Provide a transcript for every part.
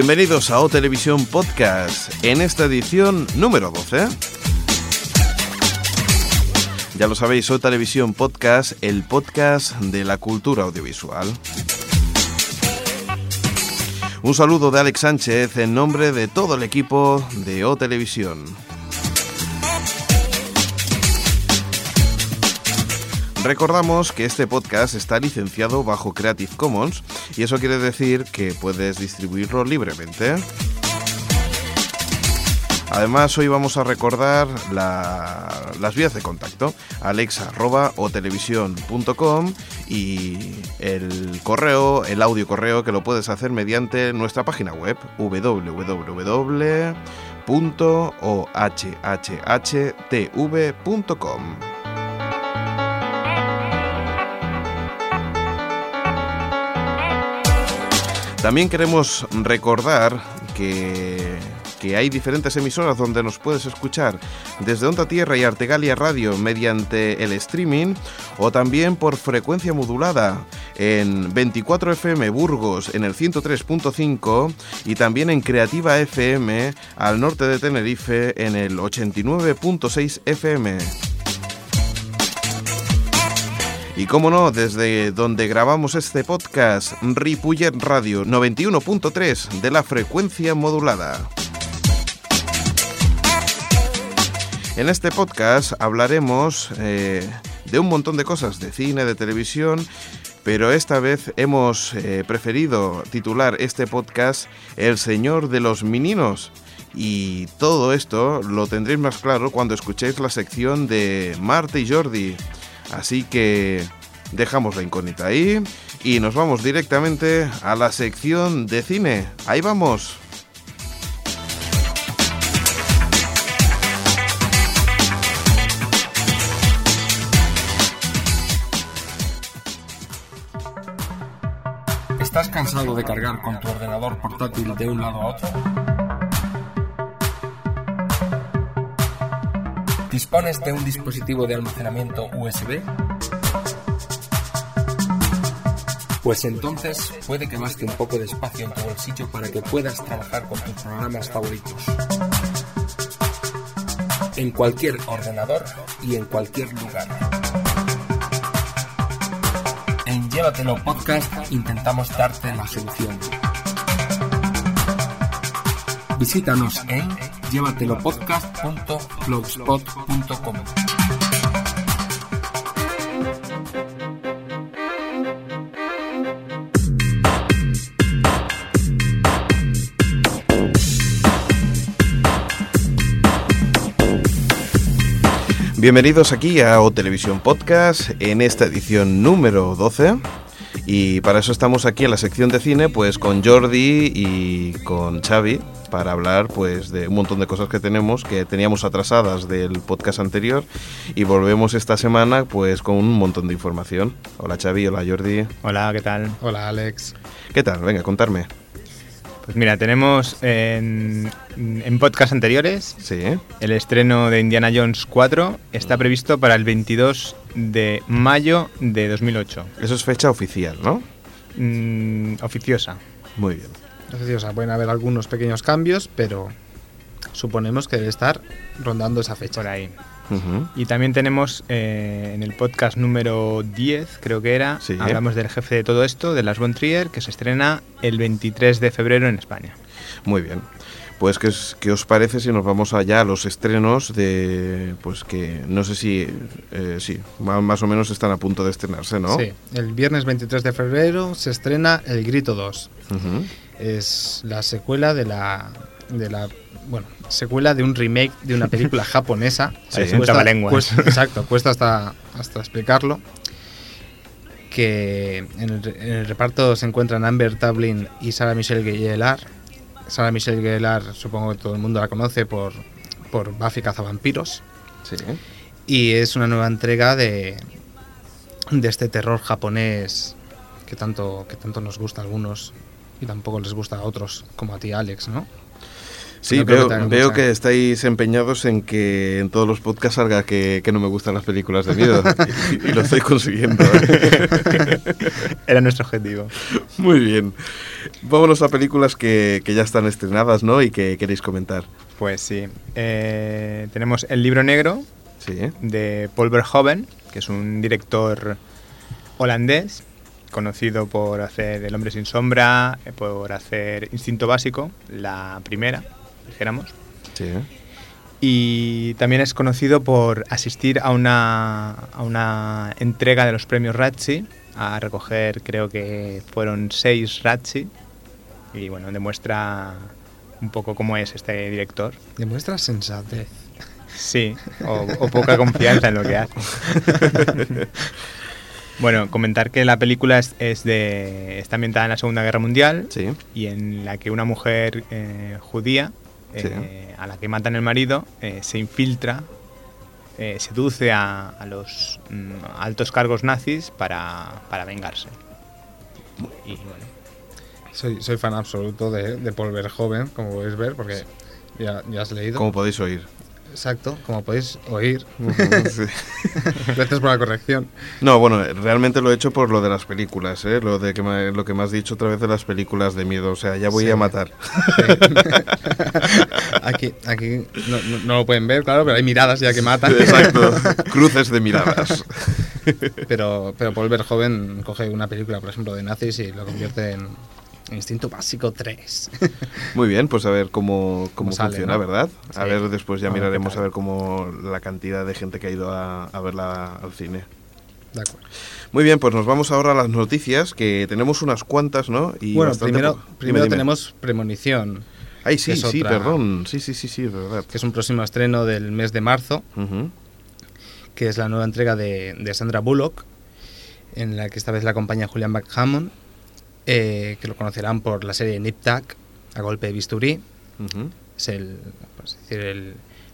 Bienvenidos a O Televisión Podcast en esta edición número 12. Ya lo sabéis, O Televisión Podcast, el podcast de la cultura audiovisual. Un saludo de Alex Sánchez en nombre de todo el equipo de O Televisión. Recordamos que este podcast está licenciado bajo Creative Commons y eso quiere decir que puedes distribuirlo libremente. Además, hoy vamos a recordar las vías de contacto, alexa.otelevisión.com y el correo, el audio correo que lo puedes hacer mediante nuestra página web www.ohhhtv.com. También queremos recordar que, hay diferentes emisoras donde nos puedes escuchar desde Onda Tierra y Artegalia Radio mediante el streaming o también por frecuencia modulada en 24 FM Burgos en el 103.5 y también en Creativa FM al norte de Tenerife en el 89.6 FM. Y como no, desde donde grabamos este podcast, Ripuyet Radio 91.3 de la frecuencia modulada. En este podcast hablaremos eh, de un montón de cosas, de cine, de televisión, pero esta vez hemos eh, preferido titular este podcast El Señor de los Meninos. Y todo esto lo tendréis más claro cuando escuchéis la sección de Marte y Jordi. Así que dejamos la incógnita ahí y nos vamos directamente a la sección de cine. Ahí vamos. ¿Estás cansado de cargar con tu ordenador portátil de un lado a otro? ¿Dispones de un dispositivo de almacenamiento USB? Pues entonces puede que baste un poco de espacio en tu bolsillo para que puedas trabajar con tus programas favoritos. En cualquier ordenador y en cualquier lugar. En Llévatelo Podcast intentamos darte la solución. Visítanos en llévatelopodcast.blogspot.com. Bienvenidos aquí a O Televisión Podcast en esta edición número 12. Y para eso estamos aquí en la sección de cine, pues con Jordi y con Xavi, para hablar pues de un montón de cosas que tenemos, que teníamos atrasadas del podcast anterior y volvemos esta semana pues con un montón de información. Hola Xavi, hola Jordi. Hola, ¿qué tal? Hola Alex. ¿Qué tal? Venga, contarme. Pues mira, tenemos en, podcast anteriores el estreno de Indiana Jones 4 está previsto para el 22 de mayo de 2008. Eso es fecha oficial, ¿no? Mm, oficiosa. Muy bien. Oficiosa. Pueden haber algunos pequeños cambios, pero suponemos que debe estar rondando esa fecha. Por ahí. Y también tenemos eh, en el podcast número 10, creo que era, hablamos del jefe de todo esto, de Las Von Trier, que se estrena el 23 de febrero en España. Muy bien. Pues, ¿qué, ¿qué, os parece si nos vamos allá a los estrenos de, pues que no sé si, eh, sí, más o menos están a punto de estrenarse, ¿no? Sí, el viernes 23 de febrero se estrena El Grito 2. Es la secuela de la, de la bueno, secuela de un remake de una película japonesa. Sí, cuesta, exacto, cuesta hasta, hasta explicarlo. Que en el, reparto se encuentran Amber Tablin y Sarah Michelle Gellar. Sarah Michelle Gellar, supongo que todo el mundo la conoce por, por Buffy Cazavampiros. Sí. Y es una nueva entrega de, de este terror japonés que tanto, que tanto nos gusta a algunos y tampoco les gusta a otros, como a ti, Alex, ¿no? Sí, veo, que, estáis empeñados en que en todos los podcasts salga que, no me gustan las películas de miedo. y, lo estoy consiguiendo. ¿eh? Era nuestro objetivo. Muy bien. Vámonos a películas que, ya están estrenadas, ¿no? Y que queréis comentar. Pues sí. Eh, tenemos El libro negro de Paul Verhoeven, que es un director holandés conocido por hacer El hombre sin sombra, eh, por hacer Instinto básico, la primera, dijéramos. Sí. Y también es conocido por asistir a una, a una entrega de los premios Razzie, a recoger, creo que fueron seis Razzie, y bueno, demuestra un poco cómo es este director. Demuestra sensatez. Sí, o, o poca confianza en lo que hace. Bueno, comentar que la película es, de, está ambientada en la Segunda Guerra Mundial y en la que una mujer eh, judía eh, a la que matan el marido eh, se infiltra, seduce a, los mm, altos cargos nazis para, vengarse. Y bueno. Soy, soy fan absoluto de, de Paul Verhoeven, como podéis ver, porque ya, ya has leído. Como podéis oír. Exacto, como podéis oír. Gracias por la corrección. No, bueno, realmente lo he hecho por lo de las películas, ¿eh? lo, de que me, lo que me has dicho otra vez de las películas de miedo. O sea, ya voy a matar. aquí aquí no, lo pueden ver, claro, pero hay miradas ya que matan. Exacto, cruces de miradas. pero, pero Paul Verhoeven coge una película, por ejemplo, de nazis y lo convierte en Instinto básico 3. Muy bien, pues a ver cómo, cómo, funciona, ¿verdad? A ver, después ya miraremos a ver cómo la cantidad de gente que ha ido a, verla al cine. De acuerdo. Muy bien, pues nos vamos ahora a las noticias, que tenemos unas cuantas, ¿no? Y bueno, primero, primero tenemos Premonición. Ay, sí, sí, perdón. Sí, sí, sí, sí, verdad. Que es un próximo estreno del mes de marzo, que es la nueva entrega de, de, Sandra Bullock, en la que esta vez la acompaña Julian Hammond eh, que lo conocerán por la serie Nip Tuck, a golpe de bisturí. Es el, decir,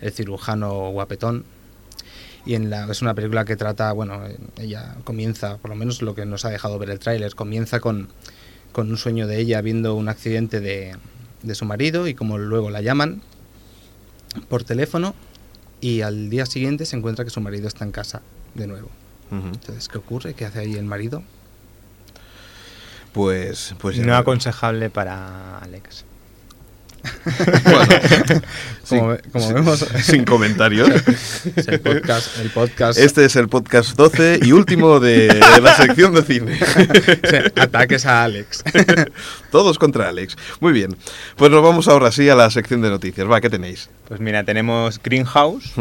el, cirujano guapetón. Y en la, es una película que trata, bueno, ella comienza, por lo menos lo que nos ha dejado ver el tráiler, comienza con, con, un sueño de ella viendo un accidente de, de su marido y como luego la llaman por teléfono y al día siguiente se encuentra que su marido está en casa de nuevo. Entonces, ¿qué ocurre? ¿Qué hace ahí el marido? Pues, pues no aconsejable para Alex. bueno, como, vemos, sin comentarios. el, podcast, Este es el podcast 12 y último de, la sección de cine. ataques a Alex. Todos contra Alex. Muy bien. Pues nos vamos ahora sí a la sección de noticias. Va, ¿qué tenéis? Pues mira, tenemos Greenhouse,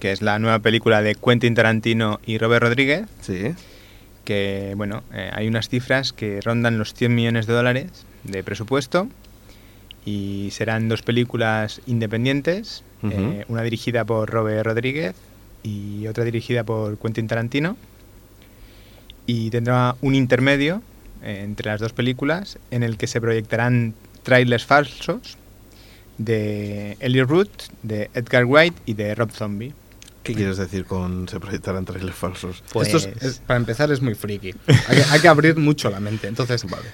que es la nueva película de Quentin Tarantino y Robert Rodríguez. Sí que bueno, eh, hay unas cifras que rondan los 100 millones de dólares de presupuesto y serán dos películas independientes, eh, una dirigida por Robert Rodríguez y otra dirigida por Quentin Tarantino y tendrá un intermedio eh, entre las dos películas en el que se proyectarán trailers falsos de Elliot Root, de Edgar White y de Rob Zombie. ¿Qué quieres decir con se proyectarán trailers falsos? Pues... Esto para empezar es muy friki. Hay que, abrir mucho la mente. Entonces, vale.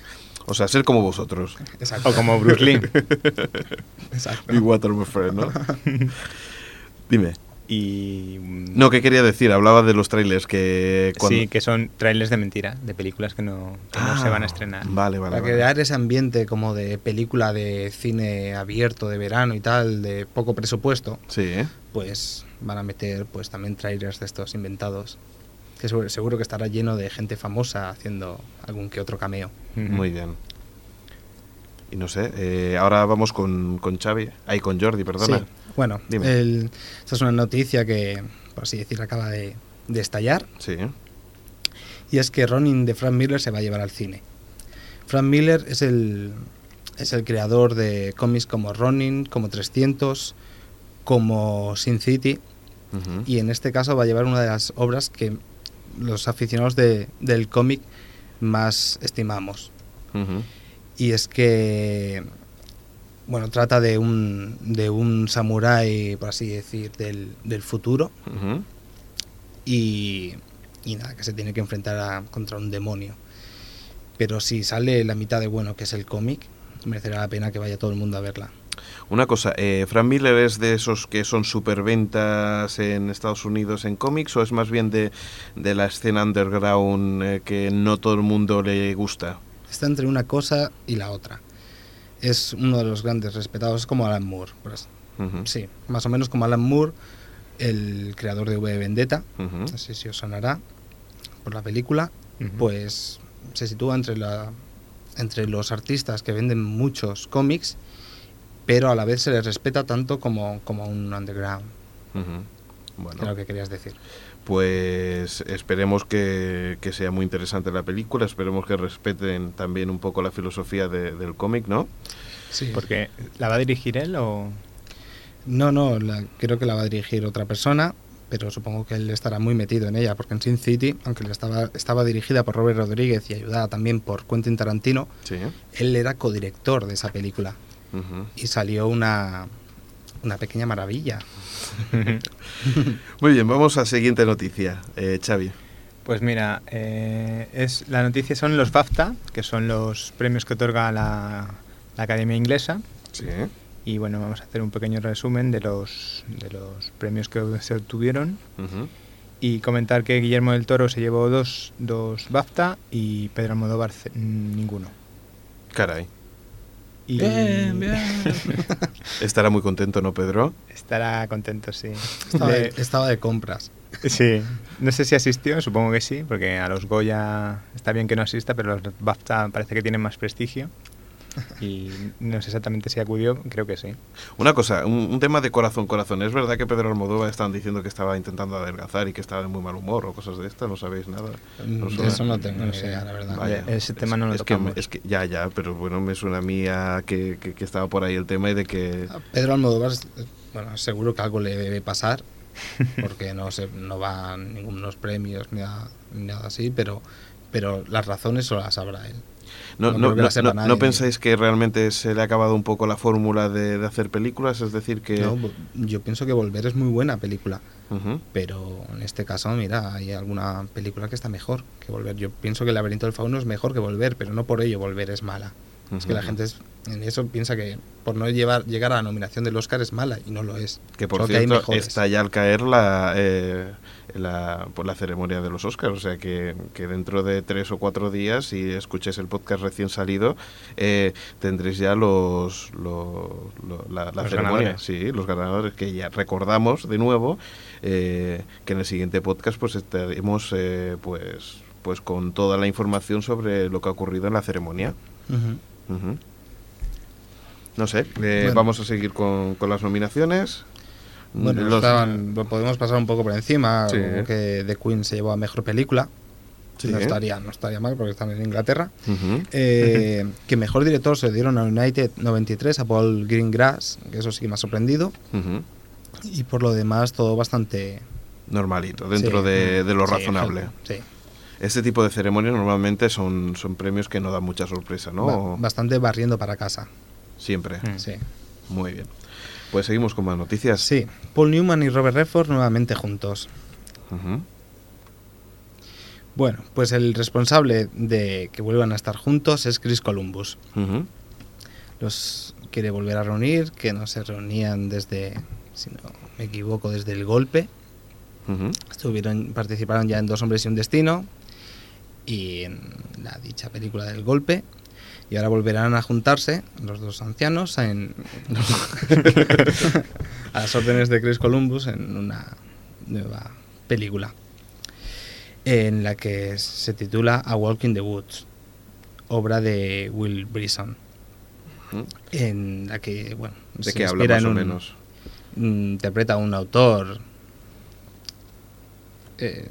O sea, ser como vosotros. Exacto. O como Bruce Lee. Exacto. Y Water ¿no? Dime. Y... No, ¿qué quería decir? Hablaba de los trailers que... Sí, que son trailers de mentira, de películas que no, se van a ah, estrenar. Vale, vale. Para crear ese ambiente como de película de cine abierto, de verano y tal, de poco presupuesto. Sí. Pues van a meter pues también trailers de estos inventados. Que seguro, que estará lleno de gente famosa haciendo algún que otro cameo. Muy bien. Y no sé, eh, ahora vamos con, con Xavi, ahí con Jordi, perdona. Bueno, esta es una noticia que, por así decir, acaba de, de, estallar. Sí. Y es que Ronin de Frank Miller se va a llevar al cine. Frank Miller es el, es el creador de cómics como Ronin, como 300, como Sin City. Y en este caso va a llevar una de las obras que los aficionados de, del cómic más estimamos. Y es que bueno, trata de un, de un samurái, por así decir, del, del futuro. y, y, nada, que se tiene que enfrentar contra un demonio. Pero si sale la mitad de bueno que es el cómic, merecerá la pena que vaya todo el mundo a verla. Una cosa, eh, ¿Frank Miller es de esos que son superventas en Estados Unidos en cómics o es más bien de, de la escena underground eh, que no todo el mundo le gusta? Está entre una cosa y la otra. Es uno de los grandes respetados, es como Alan Moore. Pues, Sí, más o menos como Alan Moore, el creador de V Vendetta, no sé si os sonará por la película, pues se sitúa entre, la, entre los artistas que venden muchos cómics pero a la vez se les respeta tanto como, como un underground. Bueno. lo que querías decir. Pues esperemos que, sea muy interesante la película, esperemos que respeten también un poco la filosofía del cómic, ¿no? Sí. Porque, ¿la va a dirigir él o...? No, no, creo que la va a dirigir otra persona, pero supongo que él estará muy metido en ella, porque en Sin City, aunque estaba, estaba dirigida por Robert Rodríguez y ayudada también por Quentin Tarantino, él era codirector de esa película y salió una, una pequeña maravilla. Muy bien, vamos a la siguiente noticia, eh, Xavi. Pues mira, eh, es, la noticia son los BAFTA, que son los premios que otorga la, Academia Inglesa. Sí. Y bueno, vamos a hacer un pequeño resumen de los, de los premios que se obtuvieron. Y comentar que Guillermo del Toro se llevó dos, dos BAFTA y Pedro Almodóvar ninguno. Caray. Bien, bien. Estará muy contento, ¿no, Pedro? Estará contento, sí. Estaba, de, compras. Sí, no sé si asistió, supongo que sí, porque a los Goya está bien que no asista, pero los BAFTA parece que tienen más prestigio. y no sé exactamente si acudió, creo que sí. Una cosa, un, tema de corazón, corazón. ¿Es verdad que Pedro Almodóvar estaban diciendo que estaba intentando adelgazar y que estaba de muy mal humor o cosas de estas? ¿No sabéis nada? No mm, eso no tengo ni idea, la verdad. ese tema no lo es que, es que Ya, ya, pero bueno, me suena a mí que, que, estaba por ahí el tema y de que... Pedro Almodóvar, bueno, seguro que algo le debe pasar porque no se, no va a ningunos premios ni nada, ni nada así, pero, pero las razones solo las sabrá él. No, no, no, pensáis que realmente se le ha acabado un poco la fórmula de, hacer películas? Es decir, que... yo pienso que Volver es muy buena película, pero en este caso, mira, hay alguna película que está mejor que Volver. Yo pienso que El laberinto del fauno es mejor que Volver, pero no por ello Volver es mala. Es que la gente en eso piensa que por no llevar, llegar a la nominación del Oscar es mala y no lo es. Que por cierto, está ya al caer la, eh, la, por la ceremonia de los Oscars, o sea que, que, dentro de tres o cuatro días, si escucháis el podcast recién salido, eh, tendréis ya los, la, ceremonia, sí, los ganadores que ya recordamos de nuevo eh, que en el siguiente podcast pues estaremos pues pues con toda la información sobre lo que ha ocurrido en la ceremonia. No sé, eh, vamos a seguir con, las nominaciones. Bueno, lo podemos pasar un poco por encima. Que The Queen se llevó a mejor película. No, estaría, no estaría mal porque están en Inglaterra. Eh, que mejor director se dieron a United 93 a Paul Greengrass, que eso sí que me ha sorprendido. Y por lo demás, todo bastante. Normalito, dentro de, lo razonable. Sí este tipo de ceremonias normalmente son, son premios que no dan mucha sorpresa, ¿no? bastante barriendo para casa. Siempre. Sí. Muy bien. Pues seguimos con más noticias. Sí. Paul Newman y Robert Redford nuevamente juntos. Bueno, pues el responsable de que vuelvan a estar juntos es Chris Columbus. Los quiere volver a reunir, que no se reunían desde, si no me equivoco, desde el golpe. Estuvieron, participaron ya en Dos Hombres y un Destino, y en la dicha película del golpe. Y ahora volverán a juntarse los dos ancianos en, a las órdenes de Chris Columbus en una nueva película en la que se titula A Walk in the Woods, obra de Will Brisson, en la que, bueno, ¿de qué habla más o menos? Interpreta a un autor eh,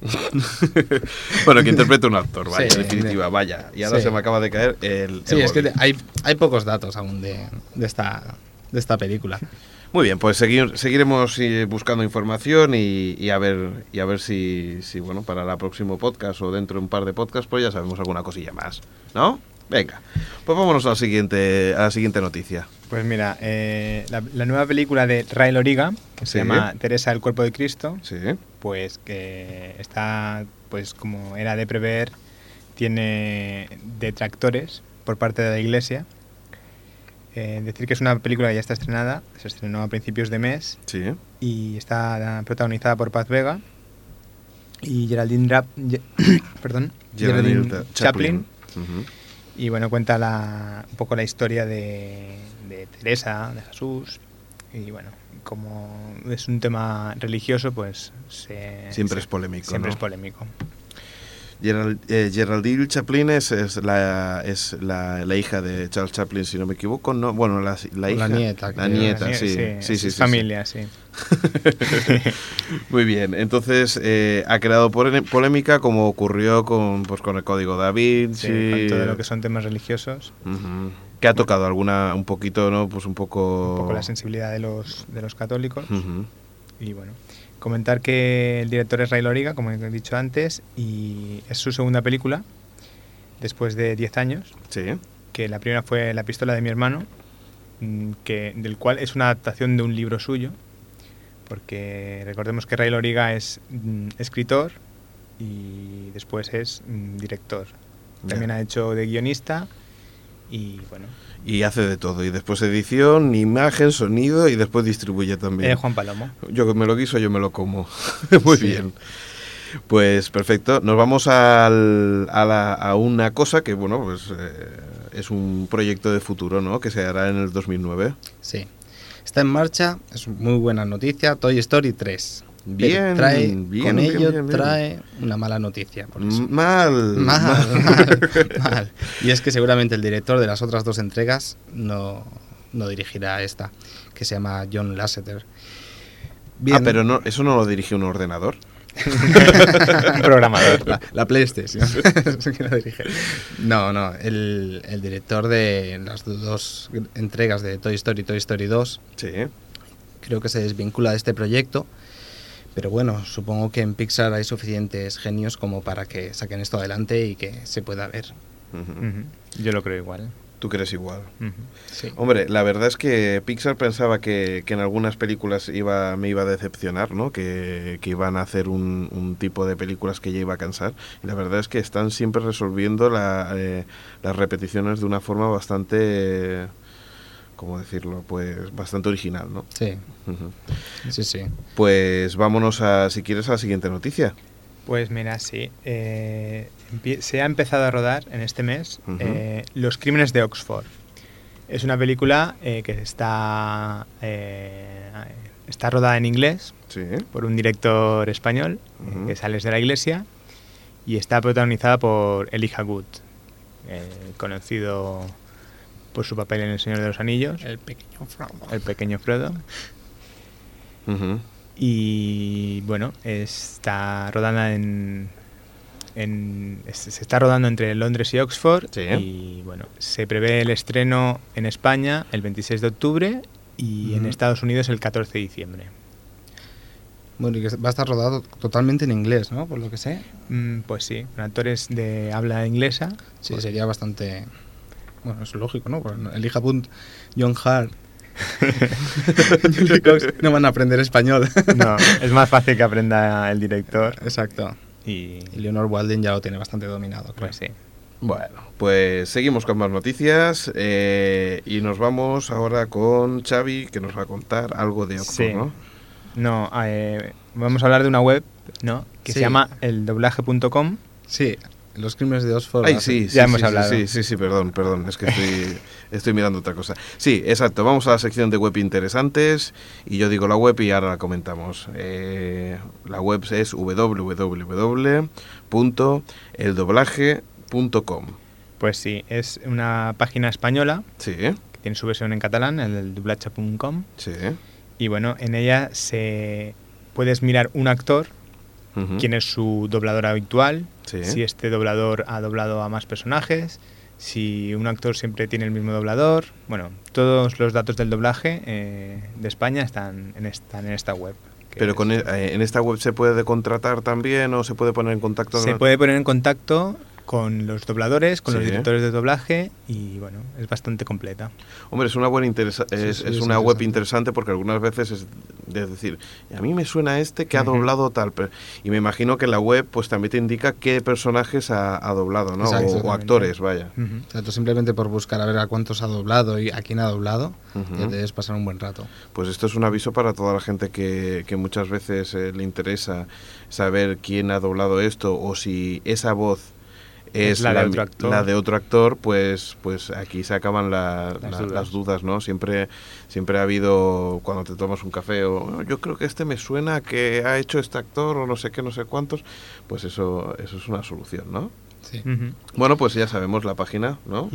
bueno, que interpreta un actor, vaya, en definitiva, vaya. Y ahora se me acaba de caer el. sí, es que hay, hay pocos datos aún de, de, esta, de esta película. Muy bien, pues seguir, seguiremos eh, buscando información y, a ver y a ver si, si, bueno, para el próximo podcast o dentro de un par de podcasts, pues ya sabemos alguna cosilla más, ¿no? Venga, pues vámonos a la siguiente, a la siguiente noticia. Pues mira, eh, la, nueva película de Ray Loriga, que se llama Teresa el cuerpo de Cristo, pues que está, pues como era de prever, tiene detractores por parte de la Iglesia. eh, decir que es una película que ya está estrenada, se estrenó a principios de mes. Sí. Y está protagonizada por Paz Vega y Geraldine, Rap, perdón, Geraldine, Chaplin. Y bueno, cuenta la, un poco la historia de, de Teresa, de Jesús. Y bueno, como es un tema religioso, pues siempre es polémico. Siempre es polémico. Eh, Geraldine Chaplin es, la, es la, hija de Charles Chaplin, si no me equivoco. No, bueno, la, la hija. La nieta. La nieta, sí. Sí, sí, familia, sí. Muy bien, entonces eh, ha creado polémica como ocurrió con, pues, con el Código David. Sí, todo lo que son temas religiosos. Que ha tocado alguna, un poquito, ¿no? Pues un poco... Un poco la sensibilidad de los, de los católicos. Y bueno, comentar que el director es Ray Loriga, como he dicho antes, y es su segunda película, después de 10 años. Sí. Que la primera fue La pistola de mi hermano, mm, que, del cual es una adaptación de un libro suyo, porque recordemos que Ray Loriga es mm, escritor y después es mm, director. También ha hecho de guionista y bueno. Y hace de todo, y después edición, imagen, sonido y después distribuye también. Eh, Juan Palomo. Yo que me lo quiso, yo me lo como. Muy bien. Pues perfecto. Nos vamos al, a, a, una cosa que, bueno, pues eh, es un proyecto de futuro, ¿no? Que se hará en el 2009. Sí. Está en marcha, es muy buena noticia, Toy Story 3. Bien, trae, bien, con bien, ello trae una mala noticia. Por eso. Mal, mal, mal, mal, Y es que seguramente el director de las otras dos entregas no, no dirigirá esta, que se llama John Lasseter. Ah, pero no, eso no lo dirige un ordenador. un programador. La, la PlayStation. no, no. El, el, director de las dos entregas de Toy Story y Toy Story 2 sí. creo que se desvincula de este proyecto pero bueno, supongo que en Pixar hay suficientes genios como para que saquen esto adelante y que se pueda ver. Uh -huh. Yo lo creo igual. ¿Tú crees igual? Uh -huh. sí. Hombre, la verdad es que Pixar pensaba que, que, en algunas películas iba, me iba a decepcionar, ¿no? Que, que iban a hacer un, un, tipo de películas que ya iba a cansar. Y la verdad es que están siempre resolviendo la, eh, las repeticiones de una forma bastante... Eh, ¿cómo decirlo? Pues bastante original, ¿no? Sí. Uh -huh. Sí, sí. Pues vámonos a, si quieres, a la siguiente noticia. Pues mira, sí. Eh, se ha empezado a rodar en este mes uh -huh. eh, Los Crímenes de Oxford. Es una película eh, que está, eh, está rodada en inglés sí. por un director español, uh -huh. que sales de la iglesia, y está protagonizada por Elijah Wood, conocido por su papel en El Señor de los Anillos. El pequeño Frodo. El pequeño Frodo. Uh -huh. Y bueno, está rodando en, en, Se está rodando entre Londres y Oxford. Sí. Y bueno, se prevé el estreno en España el 26 de octubre y uh -huh. en Estados Unidos el 14 de diciembre. Bueno, y que va a estar rodado totalmente en inglés, ¿no? Por lo que sé. Mm, pues sí, con actores de habla inglesa. Sí, pues sería bastante bueno, es lógico, ¿no? Elija Punt, John Hart. no van a aprender español. no, es más fácil que aprenda el director. Exacto. Y, y Leonor Walden ya lo tiene bastante dominado. Creo. Pues sí. Bueno, pues seguimos con más noticias eh, y nos vamos ahora con Xavi que nos va a contar algo de Oxford, sí. ¿no? No, eh, vamos a hablar de una web, ¿no? Que sí. se llama eldoblaje.com. Sí, los crímenes de Oxford. Ay, sí, ya sí, hemos sí, hablado. Sí, sí, sí, perdón, perdón, es que estoy, estoy mirando otra cosa. Sí, exacto, vamos a la sección de web interesantes y yo digo la web y ahora la comentamos. Eh, la web es www.eldoblaje.com. Pues sí, es una página española. Sí. Que tiene su versión en catalán, el doblacha.com. Sí. Y bueno, en ella se puedes mirar un actor Uh -huh. quién es su doblador habitual, sí. si este doblador ha doblado a más personajes, si un actor siempre tiene el mismo doblador. Bueno, todos los datos del doblaje eh, de España están en, están en esta web. Pero con, eh, en esta web se puede contratar también o se puede poner en contacto. Se puede poner en contacto con los dobladores, con los directores de doblaje y bueno, es bastante completa. Hombre, es una buena es, una web interesante porque algunas veces es, decir, a mí me suena este que ha doblado tal, y me imagino que la web pues también te indica qué personajes ha, doblado, ¿no? O, actores, vaya. simplemente por buscar a ver a cuántos ha doblado y a quién ha doblado, ya debes pasar un buen rato. Pues esto es un aviso para toda la gente que, que muchas veces eh, le interesa saber quién ha doblado esto o si esa voz es la, de otro actor, pues, pues aquí se acaban las, dudas. ¿no? Siempre, siempre ha habido, cuando te tomas un café, o yo creo que este me suena que ha hecho este actor, o no sé qué, no sé cuántos, pues eso, eso es una solución, ¿no? Sí. Bueno, pues ya sabemos la página, ¿no?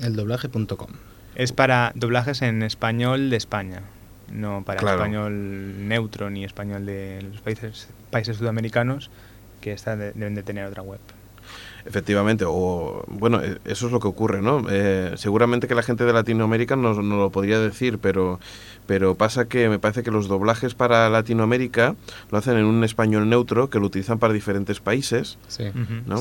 Eldoblaje.com. Es para doblajes en español de España, no para español neutro ni español de los países, países sudamericanos, que esta deben de tener otra web. Efectivamente, o bueno, e, eso es lo que ocurre, ¿no? Eh, seguramente que la gente de Latinoamérica no, no, lo podría decir, pero, pero pasa que me parece que los doblajes para Latinoamérica lo hacen en un español neutro que lo utilizan para diferentes países, sí. ¿no?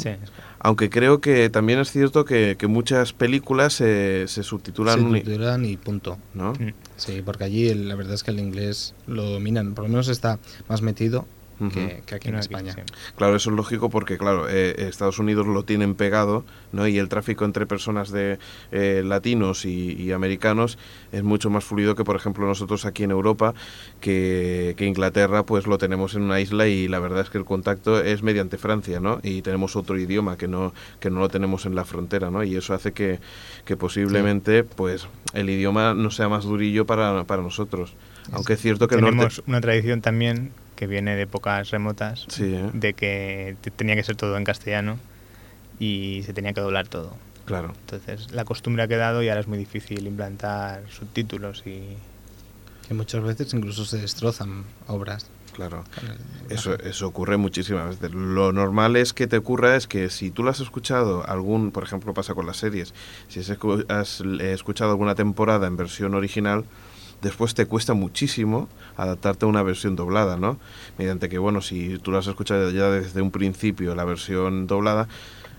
Aunque creo que también es cierto que, que muchas películas se, se subtitulan. Se subtitulan y punto. ¿no? Mm. Sí, porque allí la verdad es que el inglés lo dominan, por lo menos está más metido que, aquí en España. Claro, eso es lógico porque, claro, eh, Estados Unidos lo tienen pegado, ¿no? Y el tráfico entre personas de eh, latinos y, americanos es mucho más fluido que, por ejemplo, nosotros aquí en Europa, que, Inglaterra, pues lo tenemos en una isla y la verdad es que el contacto es mediante Francia, ¿no? Y tenemos otro idioma que no, que no lo tenemos en la frontera, ¿no? Y eso hace que, que posiblemente, pues, el idioma no sea más durillo para, para nosotros. Aunque es cierto que tenemos una tradición también que viene de épocas remotas, ¿eh? de que tenía que ser todo en castellano y se tenía que doblar todo. Claro. Entonces, la costumbre ha quedado y ahora es muy difícil implantar subtítulos y... Que muchas veces incluso se destrozan obras. Claro, eso, eso ocurre muchísimas veces. Lo normal es que te ocurra es que si tú lo has escuchado, algún, por ejemplo pasa con las series, si has escuchado alguna temporada en versión original, después te cuesta muchísimo adaptarte a una versión doblada, ¿no? Mediante que, bueno, si tú lo has escuchado ya desde un principio, la versión doblada,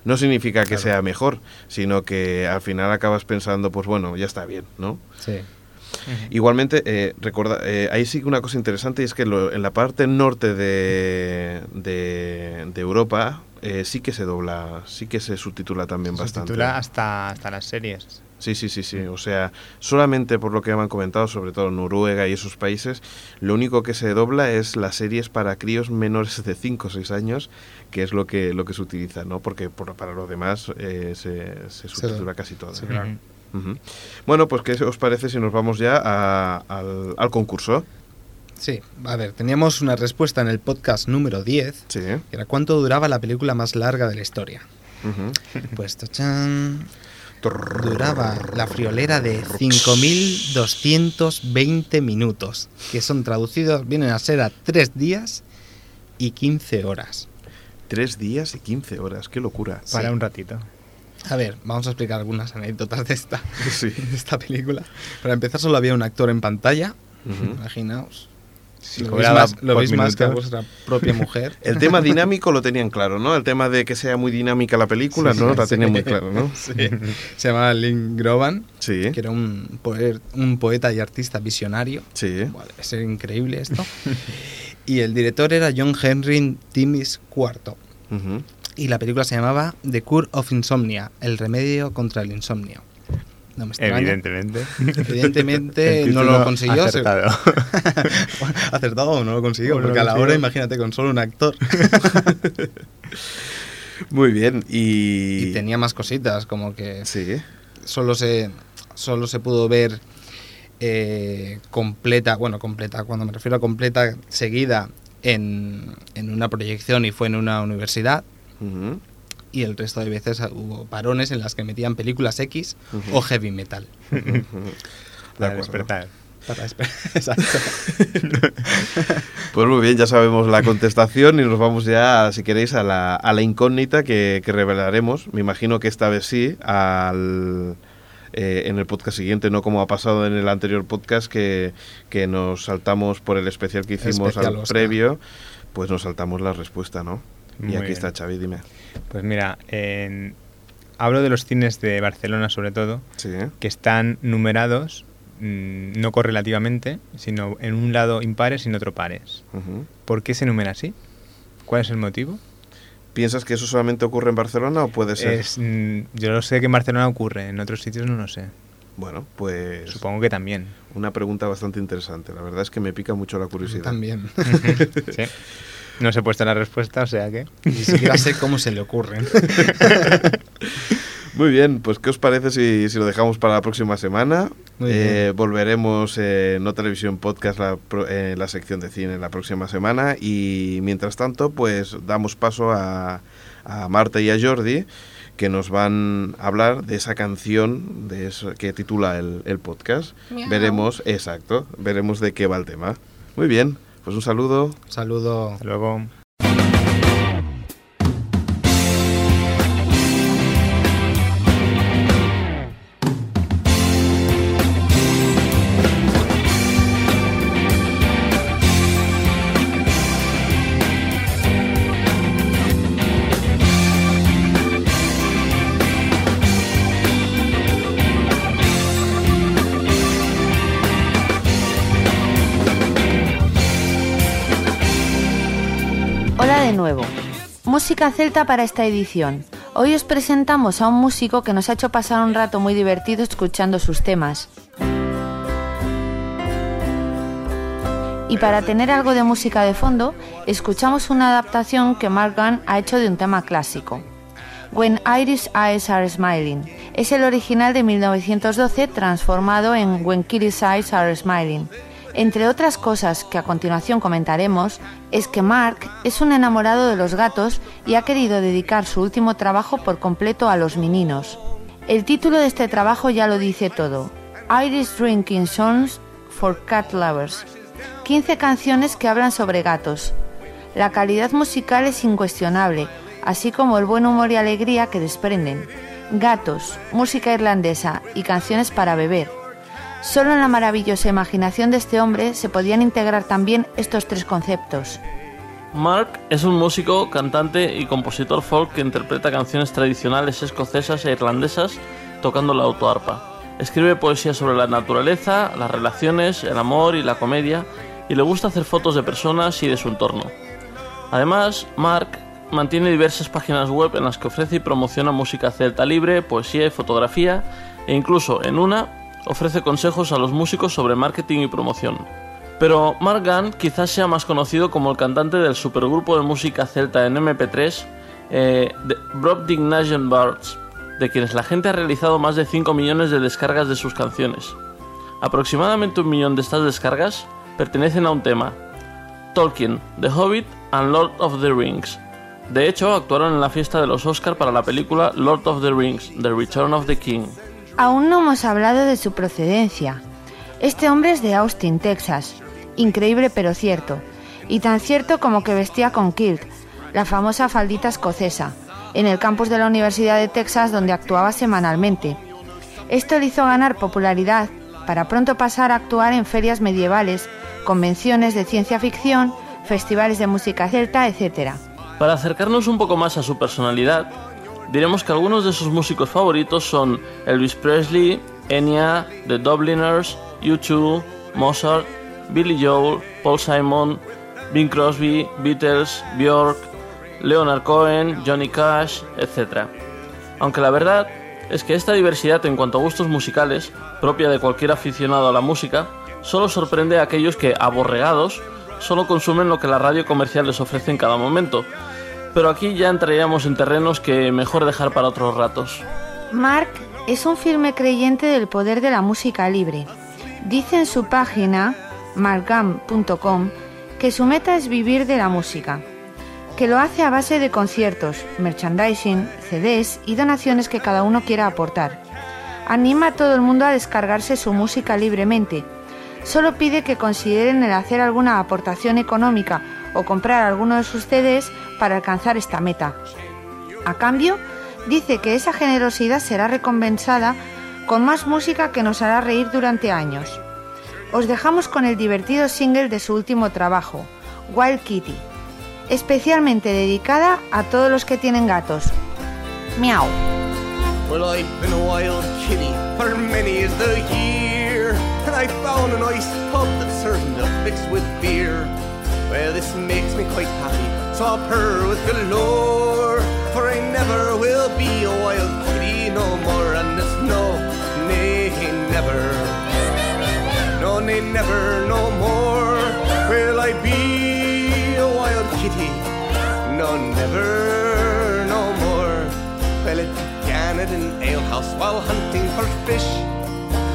no significa que sea mejor, sino que al final acabas pensando, pues bueno, ya está bien, ¿no? Sí. Igualmente, eh, recuerda, eh, ahí sí que una cosa interesante y es que en la parte norte de, de, Europa eh, sí que se dobla, sí que se subtitula también se bastante. Subtitula hasta, hasta las series. Sí, sí, sí, sí. O sea, solamente por lo que me han comentado, sobre todo Noruega y esos países, lo único que se dobla es las series para críos menores de 5 o 6 años, que es lo que, lo que se utiliza, ¿no? Porque para los demás eh, se, se subtitula casi todo. Bueno, pues ¿qué os parece si nos vamos ya al, al, concurso? Sí, a ver, teníamos una respuesta en el podcast número 10, sí. que era ¿cuánto duraba la película más larga de la historia? Pues, tachan, duraba la friolera de 5.220 minutos, que son traducidos, vienen a ser a 3 días y 15 horas. 3 días y 15 horas, qué locura. Para un ratito. A ver, vamos a explicar algunas anécdotas de esta, de esta película. Para empezar, solo había un actor en pantalla. Imaginaos lo veis más, que a vuestra propia mujer. El tema dinámico lo tenían claro, ¿no? El tema de que sea muy dinámica la película, ¿no? La tenían muy claro, ¿no? Se llamaba Lynn Groban, sí. que era un, un poeta y artista visionario. Sí. ser increíble esto. y el director era John Henry Timis IV. Y la película se llamaba The Cure of Insomnia, el remedio contra el insomnio. No me Evidentemente. Evidentemente no lo consiguió. Acertado. acertado o no lo consiguió, porque a la hora, imagínate, con solo un actor. Muy bien, y... y... tenía más cositas, como que sí. solo se, solo se pudo ver eh, completa, bueno, completa, cuando me refiero a completa, seguida en, en una proyección y fue en una universidad y el resto de veces hubo parones en las que metían películas X o heavy metal. Para despertar. Para despertar, exacto. pues muy bien, ya sabemos la contestación y nos vamos ya, si queréis, a la, a la incógnita que, revelaremos. Me imagino que esta vez sí, al, eh, en el podcast siguiente, no como ha pasado en el anterior podcast que, que nos saltamos por el especial que hicimos al previo, pues nos saltamos la respuesta, ¿no? y aquí está Xavi, dime. Pues mira, hablo de los cines de Barcelona sobre todo, que están numerados mm, no correlativamente, sino en un lado impares y en otro pares. ¿Por qué se numera así? ¿Cuál es el motivo? ¿Piensas que eso solamente ocurre en Barcelona o puede ser? Mm, yo lo sé que en Barcelona ocurre, en otros sitios no lo sé. Bueno, pues... Supongo que también. Una pregunta bastante interesante. La verdad es que me pica mucho la curiosidad. También. sí. No se he puesto la respuesta, o sea que... Ni siquiera sé cómo se le ocurren. Muy bien, pues ¿qué os parece si, lo dejamos para la próxima semana? Eh, volveremos en No Televisión Podcast, la, en la sección de cine, la próxima semana. Y mientras tanto, pues damos paso a, a Marta y a Jordi, que nos van a hablar de esa canción de eso, que titula el, el podcast. Veremos, exacto, veremos de qué va el tema. Muy bien, pues un saludo. Saludo. Hasta luego. Música celta para esta edición. Hoy os presentamos a un músico que nos ha hecho pasar un rato muy divertido escuchando sus temas. Y para tener algo de música de fondo, escuchamos una adaptación que Mark Gunn ha hecho de un tema clásico. When Iris Eyes Are Smiling. Es el original de 1912 transformado en When Kitty's Eyes Are Smiling entre otras cosas que a continuación comentaremos, es que Mark es un enamorado de los gatos y ha querido dedicar su último trabajo por completo a los meninos. El título de este trabajo ya lo dice todo. Iris Drinking Songs for Cat Lovers. 15 canciones que hablan sobre gatos. La calidad musical es incuestionable, así como el buen humor y alegría que desprenden. Gatos, música irlandesa y canciones para beber. Solo en la maravillosa imaginación de este hombre se podían integrar también estos tres conceptos. Mark es un músico, cantante y compositor folk que interpreta canciones tradicionales escocesas e irlandesas tocando la autoarpa. Escribe poesía sobre la naturaleza, las relaciones, el amor y la comedia y le gusta hacer fotos de personas y de su entorno. Además, Mark mantiene diversas páginas web en las que ofrece y promociona música celta libre, poesía y fotografía e incluso en una ofrece consejos a los músicos sobre marketing y promoción. Pero Mark Gunn quizás sea más conocido como el cantante del supergrupo de música celta en MP3, eh, The Birds, de quienes la gente ha realizado más de 5 millones de descargas de sus canciones. Aproximadamente un millón de estas descargas pertenecen a un tema, Tolkien, The Hobbit and Lord of the Rings. De hecho, actuaron en la fiesta de los Oscar para la película Lord of the Rings, The Return of the King. Aún no hemos hablado de su procedencia. Este hombre es de Austin, Texas. Increíble pero cierto. Y tan cierto como que vestía con kilt, la famosa faldita escocesa, en el campus de la Universidad de Texas donde actuaba semanalmente. Esto le hizo ganar popularidad para pronto pasar a actuar en ferias medievales, convenciones de ciencia ficción, festivales de música celta, etc. Para acercarnos un poco más a su personalidad, diremos que algunos de sus músicos favoritos son Elvis Presley, Enya, The Dubliners, U2, Mozart, Billy Joel, Paul Simon, Bing Crosby, Beatles, Björk, Leonard Cohen, Johnny Cash, etc. Aunque la verdad es que esta diversidad en cuanto a gustos musicales, propia de cualquier aficionado a la música, solo sorprende a aquellos que, aborregados, solo consumen lo que la radio comercial les ofrece en cada momento, pero aquí ya entraríamos en terrenos que mejor dejar para otros ratos. Mark es un firme creyente del poder de la música libre. Dice en su página, markgam.com, que su meta es vivir de la música, que lo hace a base de conciertos, merchandising, CDs y donaciones que cada uno quiera aportar. Anima a todo el mundo a descargarse su música libremente. Solo pide que consideren el hacer alguna aportación económica o comprar alguno de sus CDs para alcanzar esta meta. A cambio, dice que esa generosidad será recompensada con más música que nos hará reír durante años. Os dejamos con el divertido single de su último trabajo, Wild Kitty. especialmente dedicada a todos los que tienen gatos. Miau. Well, I've been a wild kitty for many is the year, and I found a nice pub that with beer. Well, this makes me quite happy, so I'll with galore, for I never will be a wild kitty no more, and it's no, nay, never. No, nay, never, no more will I be a wild kitty. No, never, no more. Well, it began at an alehouse while hunting for fish.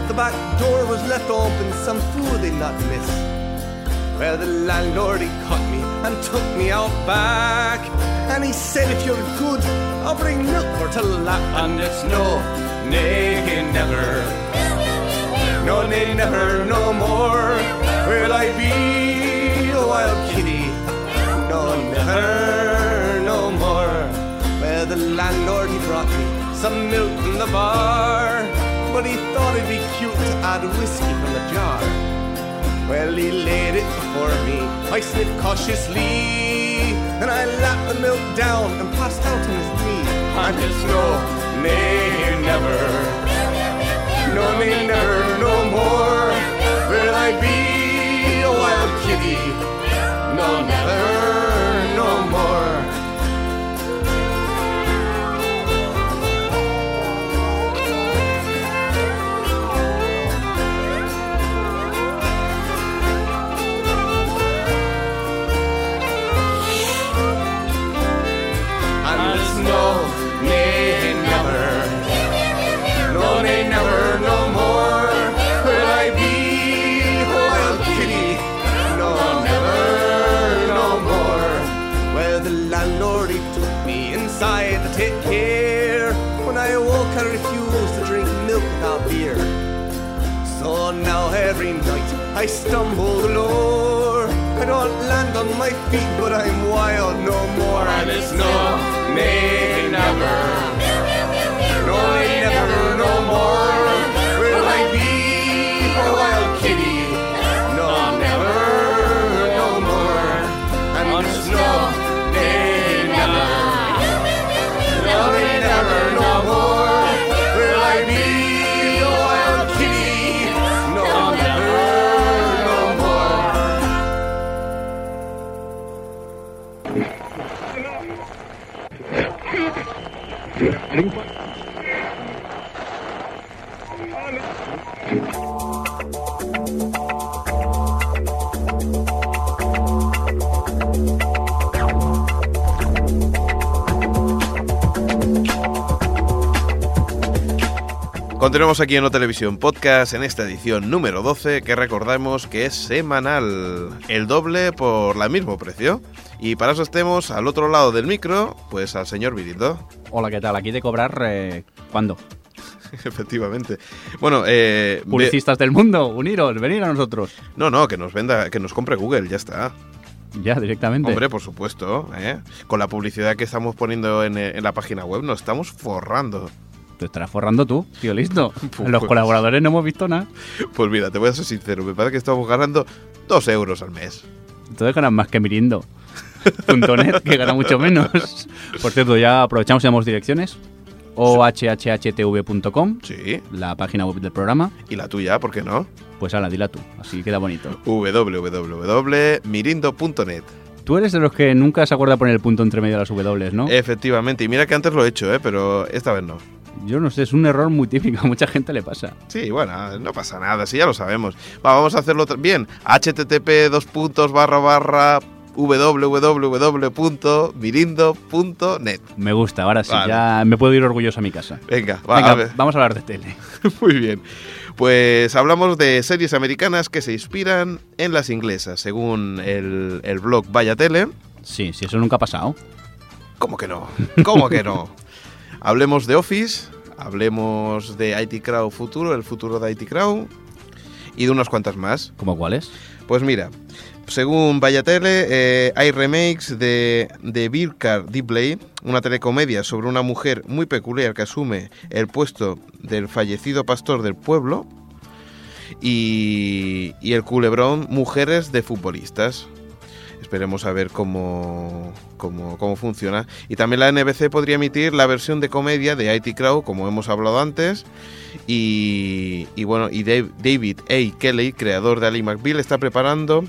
The back door was left open, some food they'd not miss. Well, the landlord he caught and took me out back. And he said, if you're good, I'll bring milk for to lap. And it's no, nay, never. No, nay, never, no more. Will I be a wild kitty? No, never, no more. Well, the landlord he brought me some milk from the bar, but he thought it'd be cute to add whiskey from the jar. Well, he laid it before me. I sniffed cautiously, then I lapped the milk down and passed out on his knee. And it's no, nay, never. No, nay, never, no more. Will I be a wild kitty? No, never, no more. Now every night I stumble galore. I don't land on my feet, but I'm wild no more. And it's no, nay, never. No, never, no more. Continuamos aquí en la televisión podcast en esta edición número 12 que recordamos que es semanal, el doble por el mismo precio. Y para eso estemos al otro lado del micro, pues al señor Virindo. Hola, ¿qué tal? Aquí de cobrar, eh, ¿cuándo? Efectivamente. Bueno, eh, ve- Publicistas del mundo, uniros, venir a nosotros. no, no, que nos venda, que nos compre Google, ya está. Ya, directamente. Hombre, por supuesto, ¿eh? con la publicidad que estamos poniendo en, eh, en la página web nos estamos forrando. Te estarás forrando tú, tío, listo. Pues- Los colaboradores no hemos visto nada. Pues mira, te voy a ser sincero, me parece que estamos ganando dos euros al mes. Entonces ganan más que Mirindo. .net, que gana mucho menos. Por cierto, ya aprovechamos y damos direcciones. O hhhtv.com, Sí, la página web del programa. y la tuya, ¿por qué no? Pues ala, dila tú, así queda bonito. www.mirindo.net Tú eres de los que nunca se acuerda poner el punto entre medio de las W, ¿no? Efectivamente, y mira que antes lo he hecho, ¿eh? pero esta vez no. Yo no sé, es un error muy típico, a mucha gente le pasa. Sí, bueno, no pasa nada, sí, ya lo sabemos. Va, vamos a hacerlo bien. http dos puntos barra barra www.mirindo.net Me gusta, ahora sí, Vale. ya me puedo ir orgulloso a mi casa. Venga, va, Venga, a ver. vamos a hablar de tele. Muy bien. Pues hablamos de series americanas que se inspiran en las inglesas, según el, el blog Vaya Tele. Sí, sí, eso nunca ha pasado. ¿Cómo que no? ¿Cómo que no? hablemos de Office, hablemos de IT Crowd Futuro, el futuro de IT Crowd, y de unas cuantas más. ¿Cómo cuáles? Pues mira, según Vaya Tele, eh, hay remakes de, de Birkar Dipley, una telecomedia sobre una mujer muy peculiar que asume el puesto del fallecido pastor del pueblo, y, y el culebrón Mujeres de futbolistas. Esperemos a ver cómo, cómo, cómo, funciona. Y también la NBC podría emitir la versión de comedia de IT Crowd, como hemos hablado antes. Y, bueno, y David A. Kelly, creador de Ali McBeal, está preparando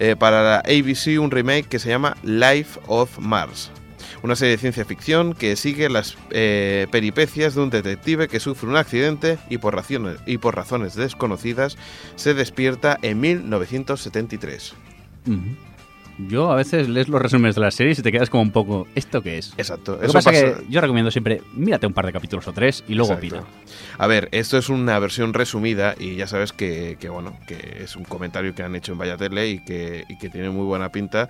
eh, para la ABC un remake que se llama Life of Mars una serie de ciencia ficción que sigue las eh, peripecias de un detective que sufre un accidente y por, razones, y por razones desconocidas se despierta en 1973. Yo a veces lees los resúmenes de las series y te quedas como un poco, ¿esto qué es? Exacto. Lo que pasa, que yo recomiendo siempre, mírate un par de capítulos o tres y luego opina. A ver, esto es una versión resumida y ya sabes que, bueno, que es un comentario que han hecho en Vaya Tele y que, y que tiene muy buena pinta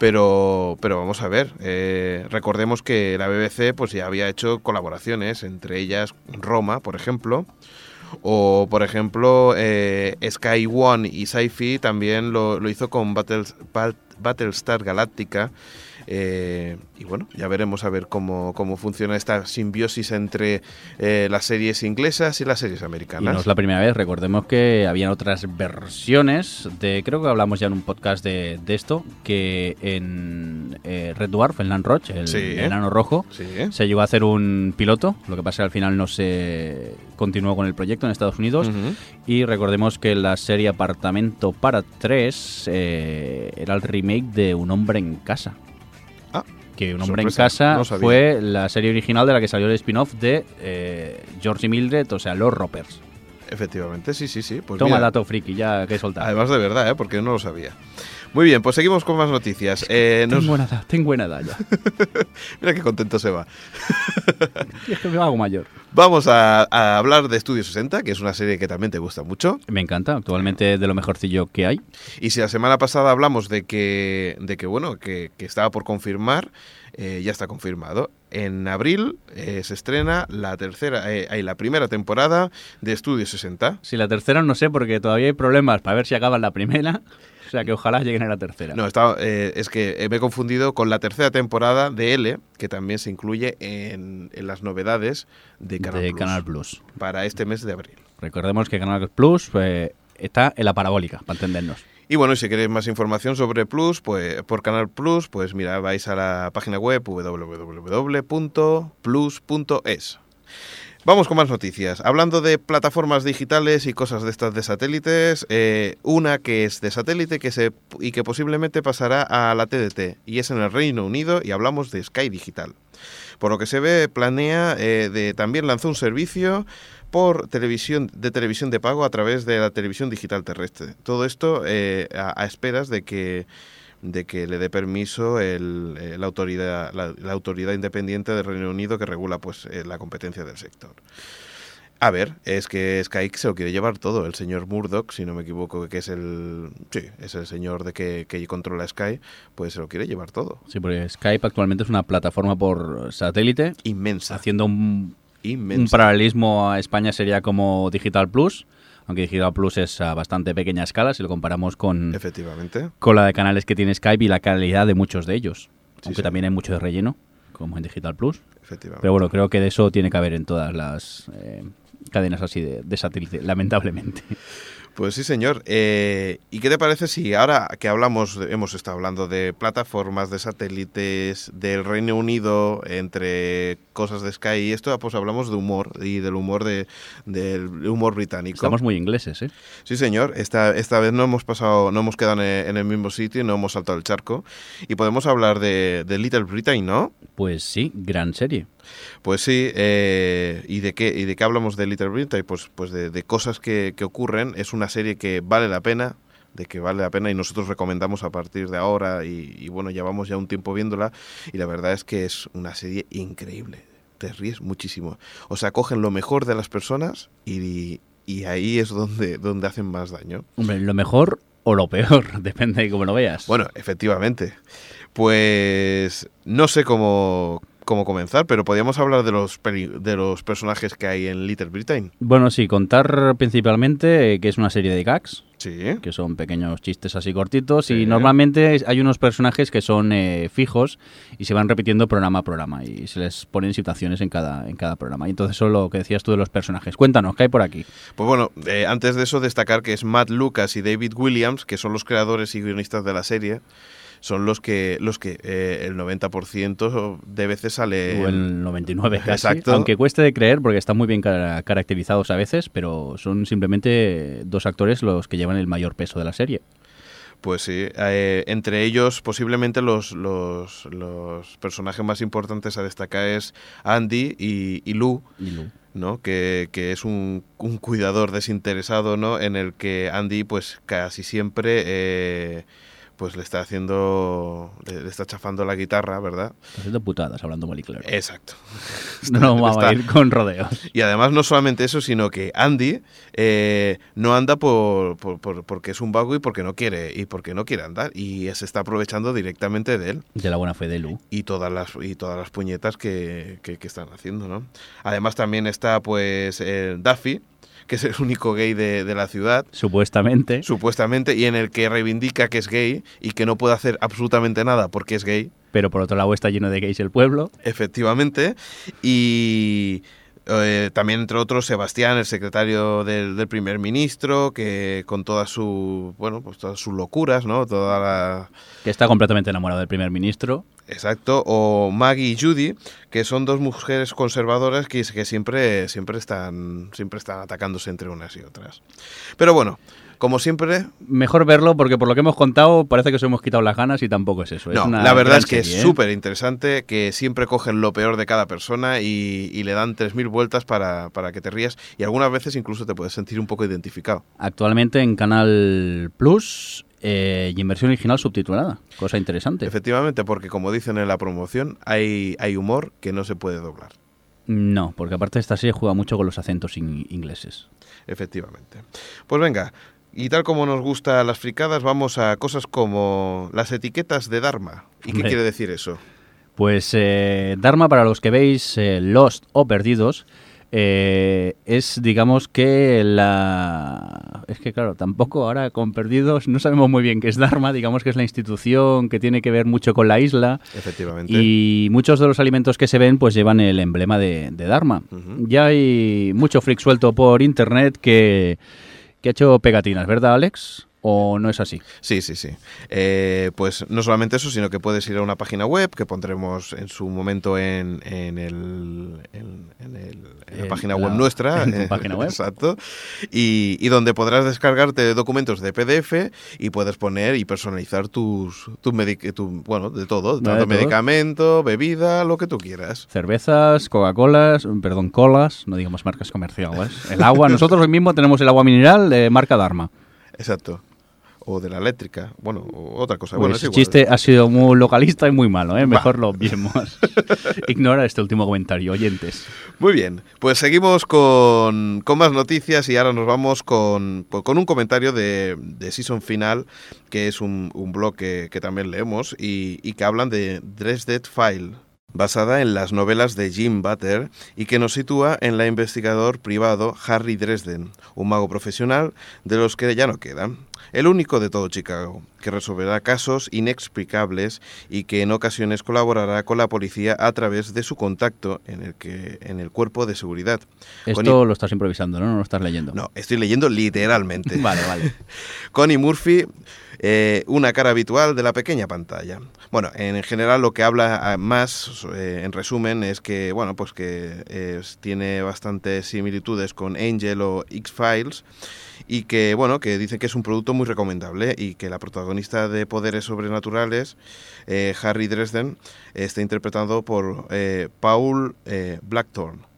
pero, pero vamos a ver, eh, recordemos que la BBC pues ya había hecho colaboraciones, entre ellas Roma, por ejemplo, o por ejemplo eh, Sky One y Sci-Fi también lo, lo hizo con Battlestar Galactica eh, y bueno, ya veremos a ver cómo, cómo funciona esta simbiosis entre eh, las series inglesas y las series americanas. Y no es la primera vez, recordemos que habían otras versiones de, creo que hablamos ya en un podcast de, esto, que en eh, Red Dwarf, en Land Roche, el enano rojo, se llegó a hacer un piloto, lo que pasa que al final no se continuó con el proyecto en Estados Unidos. Y recordemos que la serie Apartamento para tres era el remake de Un hombre en casa que Un hombre en casa fue la serie original de la que salió el spin-off de eh, George y Mildred, o sea, los Roppers. Efectivamente, sí, sí, sí. Pues Toma dato friki, ya que soltar. Además de verdad, ¿eh? porque no lo sabía. Muy bien, pues seguimos con más noticias. Eh, tengo, buena edad, tengo edad ya. Mira qué contento se va. es que me hago mayor. Vamos a, hablar de Estudio 60, que es una serie que también te gusta mucho. Me encanta, actualmente de lo mejorcillo que hay. Y si la semana pasada hablamos de que, de que bueno, que, estaba por confirmar, eh, ya está confirmado. En abril eh, se estrena la tercera, eh, la primera temporada de Estudio 60. Si la tercera no sé, porque todavía hay problemas para ver si acaban la primera. O sea, que ojalá lleguen a la tercera. No, eh, es que me he confundido con la tercera temporada de L, que también se incluye en, las novedades de Canal, de Plus, Canal Plus para este mes de abril. Recordemos que Canal Plus eh, está en la parabólica, para entendernos. Y bueno, si queréis más información sobre Plus, pues por Canal Plus, pues mira, vais a la página web www.plus.es. Vamos con más noticias. Hablando de plataformas digitales y cosas de estas de satélites, eh, una que es de satélite que se, y que posiblemente pasará a la TDT, y es en el Reino Unido, y hablamos de Sky Digital. Por lo que se ve, planea eh, de, también lanzó un servicio por televisión de televisión de pago a través de la televisión digital terrestre. Todo esto eh, a esperas de que de que le dé permiso el, eh, la, autoridad, la, autoridad independiente del Reino Unido que regula pues eh, la competencia del sector. A ver, es que Skype se lo quiere llevar todo. El señor Murdoch, si no me equivoco, que es el sí, es el señor de que, que controla Skype, pues se lo quiere llevar todo. Sí, porque Skype actualmente es una plataforma por satélite inmensa, haciendo un, un paralelismo a España sería como Digital Plus aunque Digital Plus es a bastante pequeña escala si lo comparamos con, Efectivamente. con la de canales que tiene Skype y la calidad de muchos de ellos. aunque también hay mucho de relleno, como en Digital Plus. Efectivamente. Pero bueno, creo que de eso tiene que haber en todas las eh, cadenas así de, de satélite, lamentablemente. Pues sí, señor. Eh, ¿Y qué te parece si ahora que hablamos, hemos estado hablando de plataformas, de satélites, del Reino Unido, entre cosas de Sky y esto, pues hablamos de humor y del humor de, del humor británico. Estamos muy ingleses, ¿eh? Sí, señor. Esta, esta vez no hemos pasado, no hemos quedado en el mismo sitio, no hemos saltado el charco. Y podemos hablar de, de Little Britain, ¿no? Pues sí, gran serie. Pues sí, eh, ¿y, de qué, ¿y de qué hablamos de Little Britain? Pues, pues de, cosas que, ocurren. Es una serie que vale la pena, de que vale la pena y nosotros recomendamos a partir de ahora y, bueno, llevamos ya un tiempo viéndola y la verdad es que es una serie increíble. Te ríes muchísimo. O sea, cogen lo mejor de las personas y, y ahí es donde, donde hacen más daño. Hombre, lo mejor o lo peor, depende de cómo lo veas. Bueno, efectivamente. Pues no sé cómo, cómo comenzar, pero podríamos hablar de los, de los personajes que hay en Little Britain. Bueno, sí, contar principalmente que es una serie de gags. Sí. Que son pequeños chistes así cortitos. Y normalmente hay unos personajes que son eh, fijos y se van repitiendo programa a programa. Y se les ponen situaciones en cada, en cada programa. Y entonces eso es lo que decías tú de los personajes. Cuéntanos, ¿qué hay por aquí? Pues bueno, eh, antes de eso destacar que es Matt Lucas y David Williams, que son los creadores y guionistas de la serie son los que los que eh, el 90% de veces sale... O el 99 casi, Exacto. aunque cueste de creer porque están muy bien caracterizados a veces, pero son simplemente dos actores los que llevan el mayor peso de la serie. Pues sí, eh, entre ellos posiblemente los, los, los, personajes más importantes a destacar es Andy y, y Lou. ¿no? Que, que es un, un, cuidador desinteresado, ¿no? En el que Andy, pues casi siempre eh, pues le está haciendo, le, está chafando la guitarra, ¿verdad? Está haciendo putadas, hablando muy claro. Exacto. no vamos a ir con rodeos. Y además no solamente eso, sino que Andy eh, no anda por, por, porque es un vago y porque no quiere, y porque no quiere andar, y se está aprovechando directamente de él. De la buena fe de Lu. Y todas las, y todas las puñetas que, que, están haciendo, ¿no? Además también está pues Duffy, que es el único gay de, la ciudad. Supuestamente. Supuestamente, y en el que reivindica que es gay y que no puede hacer absolutamente nada porque es gay. Pero por otro lado está lleno de gays el pueblo. Efectivamente. Y eh, también, entre otros, Sebastián, el secretario del, primer ministro, que con todas su, bueno, pues todas sus locuras, ¿no? Toda la... Que está completamente enamorado del primer ministro. Exacto, o Maggie y Judy, que son dos mujeres conservadoras que, que siempre, siempre, están, siempre están atacándose entre unas y otras. Pero bueno, como siempre. Mejor verlo porque por lo que hemos contado parece que os hemos quitado las ganas y tampoco es eso. No, la verdad es que es ¿eh? súper interesante, que siempre cogen lo peor de cada persona y, le dan 3.000 vueltas para, para, que te rías y algunas veces incluso te puedes sentir un poco identificado. Actualmente en Canal Plus eh, y en versión original subtitulada, cosa interesante. Efectivamente, porque como dicen en la promoción, hay, hay humor que no se puede doblar. No, porque aparte esta serie juega mucho con los acentos ingleses. Efectivamente. Pues venga, y tal como nos gustan las fricadas, vamos a cosas como las etiquetas de Dharma. ¿Y qué quiere decir eso? Pues eh, Dharma, para los que veis eh, Lost o Perdidos, eh, es, digamos, que la... Es que, claro, tampoco ahora con Perdidos no sabemos muy bien qué es Dharma, digamos que es la institución que tiene que ver mucho con la isla. Efectivamente. Y muchos de los alimentos que se ven, pues llevan el emblema de, Dharma. Ya hay mucho freak suelto por internet que que ha hecho pegatinas, ¿verdad, Alex? ¿O no es así? Sí, sí, sí. Eh, pues no solamente eso, sino que puedes ir a una página web que pondremos en su momento en, en, el, en, la página web nuestra. En página web. Exacto. Y, y, donde podrás descargarte documentos de PDF y puedes poner y personalizar tus, tus tu, bueno, de todo, tanto medicamento, bebida, lo que tú quieras. Cervezas, Coca-Colas, perdón, colas, no digamos marcas comerciales. El agua, nosotros hoy mismo tenemos el agua mineral de marca Dharma. Exacto o de la eléctrica, bueno, otra cosa. bueno, ese chiste ha sido muy localista y muy malo, ¿eh? mejor lo vimos. Ignora este último comentario, oyentes. Muy bien, pues seguimos con, con más noticias y ahora nos vamos con, con un comentario de, de, Season Final, que es un, un blog que, que, también leemos y, y que hablan de Dresden File basada en las novelas de Jim Butter y que nos sitúa en la investigador privado Harry Dresden, un mago profesional de los que ya no quedan el único de todo Chicago, que resolverá casos inexplicables y que en ocasiones colaborará con la policía a través de su contacto en el, que, en el cuerpo de seguridad. Esto lo estás improvisando, ¿no? No lo estás leyendo. No, estoy leyendo literalmente. vale, vale. Connie Murphy, eh, una cara habitual de la pequeña pantalla. Bueno, en general lo que habla ah, más, eh, en resumen, es que, bueno, pues que tiene bastantes similitudes con Angel o X-Files y que bueno que dicen que es un producto muy recomendable y que la protagonista de Poderes Sobrenaturales eh, Harry Dresden está interpretado por eh, Paul eh, Blackthorne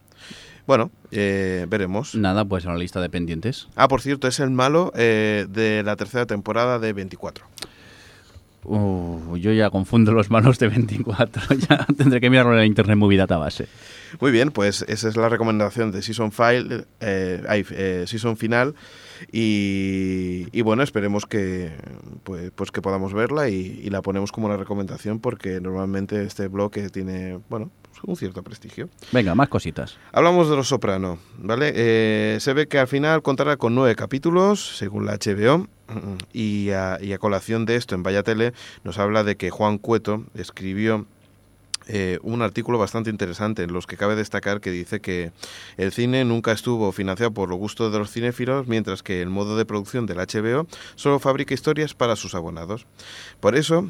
bueno, veremos. Nada, pues en la lista de pendientes. Ah, por cierto, es el malo de la tercera temporada de 24. Uh, yo ya confundo los malos de 24. ya tendré que mirarlo en la Internet Movie Database. Muy bien, pues esa es la recomendación de Season, File, eh, season Final. Y, bueno, esperemos que, pues, pues que podamos verla y, la ponemos como una recomendación porque normalmente este bloque tiene, bueno, pues un cierto prestigio. Venga, más cositas. Hablamos de Los Soprano, ¿vale? Eh, se ve que al final contará con nueve capítulos, según la HBO. Y a, y a colación de esto en Vaya Tele nos habla de que Juan Cueto escribió eh, un artículo bastante interesante en los que cabe destacar que dice que el cine nunca estuvo financiado por lo gusto de los cinéfilos, mientras que el modo de producción del HBO solo fabrica historias para sus abonados. Por eso,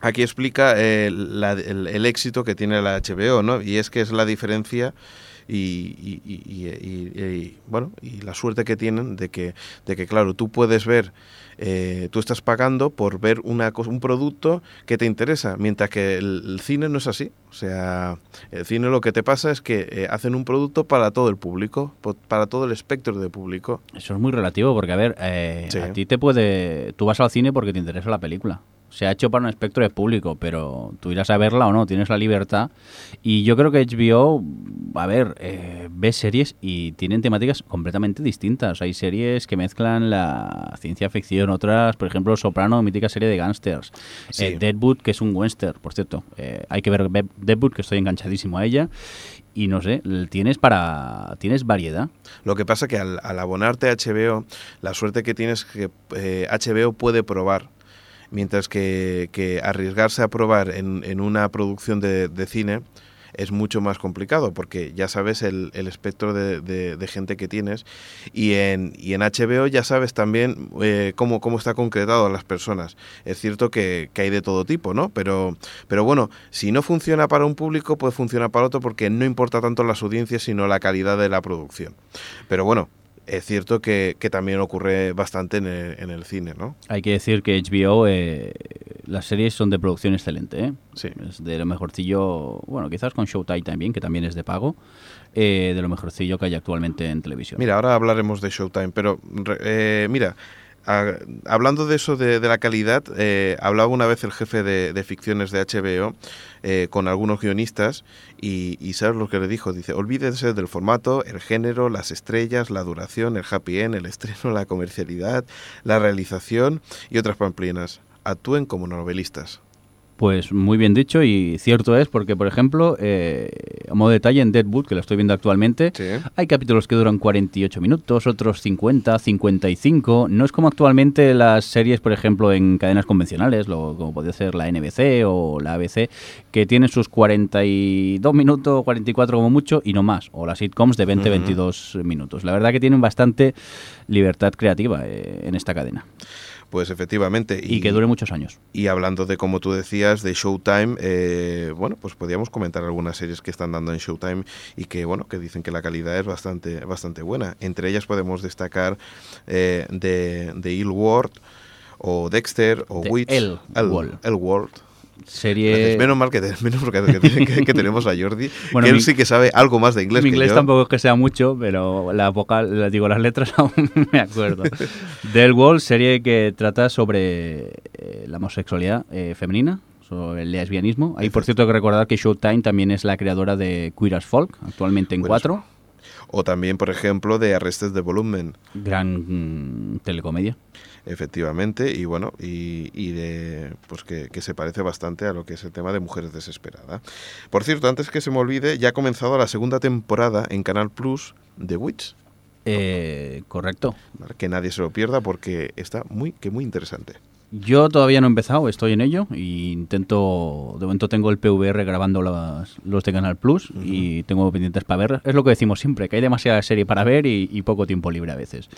aquí explica eh, el, éxito que tiene la HBO, ¿no? Y es que es la diferencia y, y, bueno y la suerte que tienen de que de que claro tú puedes ver eh, tú estás pagando por ver una un producto que te interesa, mientras que el, cine no es así. O sea, el cine lo que te pasa es que eh, hacen un producto para todo el público, para todo el espectro de público. Eso es muy relativo, porque a ver, eh, a ti te puede... Tú vas al cine porque te interesa la película se ha hecho para un espectro de público, pero tú irás a verla o no, tienes la libertad. Y yo creo que HBO, a ver, eh, ve series y tienen temáticas completamente distintas. Hay series que mezclan la ciencia ficción, otras, por ejemplo, Soprano, mítica serie de gángsters. Eh, Deadwood, que es un western, por cierto. Eh, hay que ver Deadwood, que estoy enganchadísimo a ella y no sé, tienes para tienes variedad. Lo que pasa que al, abonarte a HBO, la suerte que tienes es que HBO puede probar mientras que, arriesgarse a probar en, una producción de, cine es mucho más complicado porque ya sabes el, espectro de, gente que tienes y en, y en HBO ya sabes también eh, cómo, está concretado a las personas. Es cierto que, que, hay de todo tipo, ¿no? Pero, pero bueno, si no funciona para un público, puede funcionar para otro porque no importa tanto las audiencias, sino la calidad de la producción. Pero bueno, es cierto que, también ocurre bastante en el, cine, ¿no? Hay que decir que HBO, eh, las series son de producción excelente, ¿eh? Sí. Es de lo mejorcillo, bueno, quizás con Showtime también, que también es de pago, eh, de lo mejorcillo que hay actualmente en televisión. Mira, ahora hablaremos de Showtime, pero eh, hablando de eso de, la calidad, eh, hablaba una vez el jefe de, ficciones de HBO eh, con algunos guionistas y, y, ¿sabes lo que le dijo? Dice, olvídense del formato, el género, las estrellas, la duración, el happy end, el estreno, la comercialidad, la realización y otras pamplinas. Actúen como novelistas. Pues muy bien dicho y cierto es porque, por ejemplo, eh, a modo de detalle en Deadwood, que lo estoy viendo actualmente, hay capítulos que duran 48 minutos, otros 50, 55. No es como actualmente las series, por ejemplo, en cadenas convencionales, lo, como puede ser la NBC o la ABC, que tienen sus 42 minutos, 44 como mucho y no más, o las sitcoms de 20, 22 minutos. La verdad que tienen bastante libertad creativa eh, en esta cadena. Pues efectivamente. Y, que dure muchos años. Y hablando de, como tú decías, de Showtime, eh, bueno, pues podríamos comentar algunas series que están dando en Showtime y que, bueno, que dicen que la calidad es bastante, bastante buena. Entre ellas podemos destacar eh, de, de Ward o Dexter o Witch. El, el World serie... Menos mal que, menos que, tenemos a Jordi, que él sí que sabe algo más de inglés. Mi inglés tampoco es que sea mucho, pero la vocal, digo, las letras aún me acuerdo. Del Wall, serie que trata sobre eh, la homosexualidad eh, femenina, sobre el lesbianismo. Hay, por cierto, que recordar que Showtime también es la creadora de Queer as Folk, actualmente en cuatro. O también, por ejemplo, de Arrestes de Volumen. Gran mm, telecomedia. Efectivamente, y bueno, y, de, pues que, se parece bastante a lo que es el tema de Mujeres Desesperadas. Por cierto, antes que se me olvide, ya ha comenzado la segunda temporada en Canal Plus de Witch. Eh, correcto. que nadie se lo pierda porque está muy, que muy interesante. Yo todavía no he empezado, estoy en ello e intento, de momento tengo el PVR grabando los, de Canal Plus y tengo pendientes para ver. Es lo que decimos siempre, que hay demasiada serie para ver y, poco tiempo libre a veces.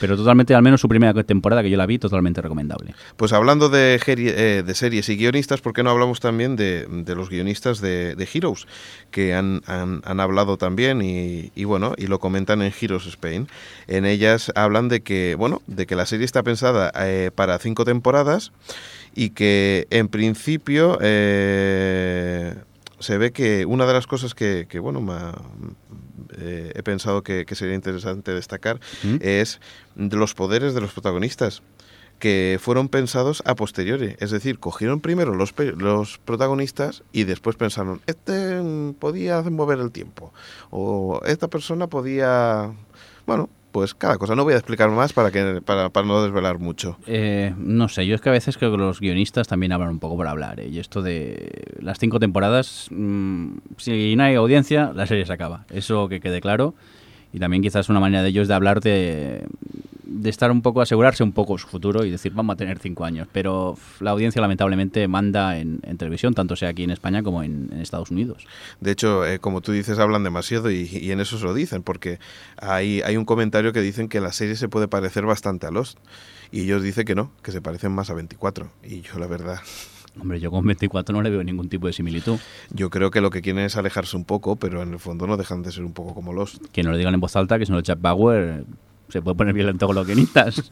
Pero totalmente, al menos su primera temporada que yo la vi, totalmente recomendable. Pues hablando de, eh, de series y guionistas, ¿por qué no hablamos también de, los guionistas de, Heroes? Que han, han, hablado también y, y, bueno, y lo comentan en Heroes Spain. En ellas hablan de que, bueno, de que la serie está pensada eh, para cinco temporadas y que en principio eh, se ve que una de las cosas que, bueno, eh, he pensado que, sería interesante destacar ¿Mm? es los poderes de los protagonistas que fueron pensados a posteriori. Es decir, cogieron primero los, los protagonistas y después pensaron, este podía mover el tiempo. O esta persona podía... Bueno, pues cada cosa. No voy a explicar más para, que, para, para no desvelar mucho. Eh, no sé, yo es que a veces creo que los guionistas también hablan un poco por hablar. ¿eh? Y esto de las cinco temporadas, mm, si no hay audiencia, la serie se acaba. Eso que quede claro. Y también quizás una manera de ellos de hablar de, de estar un poco, asegurarse un poco su futuro y decir, vamos a tener cinco años. Pero la audiencia lamentablemente manda en, televisión, tanto sea aquí en España como en, Estados Unidos. De hecho, eh, como tú dices, hablan demasiado y, en eso se lo dicen, porque hay, hay un comentario que dicen que la serie se puede parecer bastante a Lost. Y ellos dicen que no, que se parecen más a 24. Y yo la verdad Hombre, yo con 24 no le veo ningún tipo de similitud. Yo creo que lo que quieren es alejarse un poco, pero en el fondo no dejan de ser un poco como los. Que no lo digan en voz alta, que si no Jack Bauer se puede poner violento con los guionistas.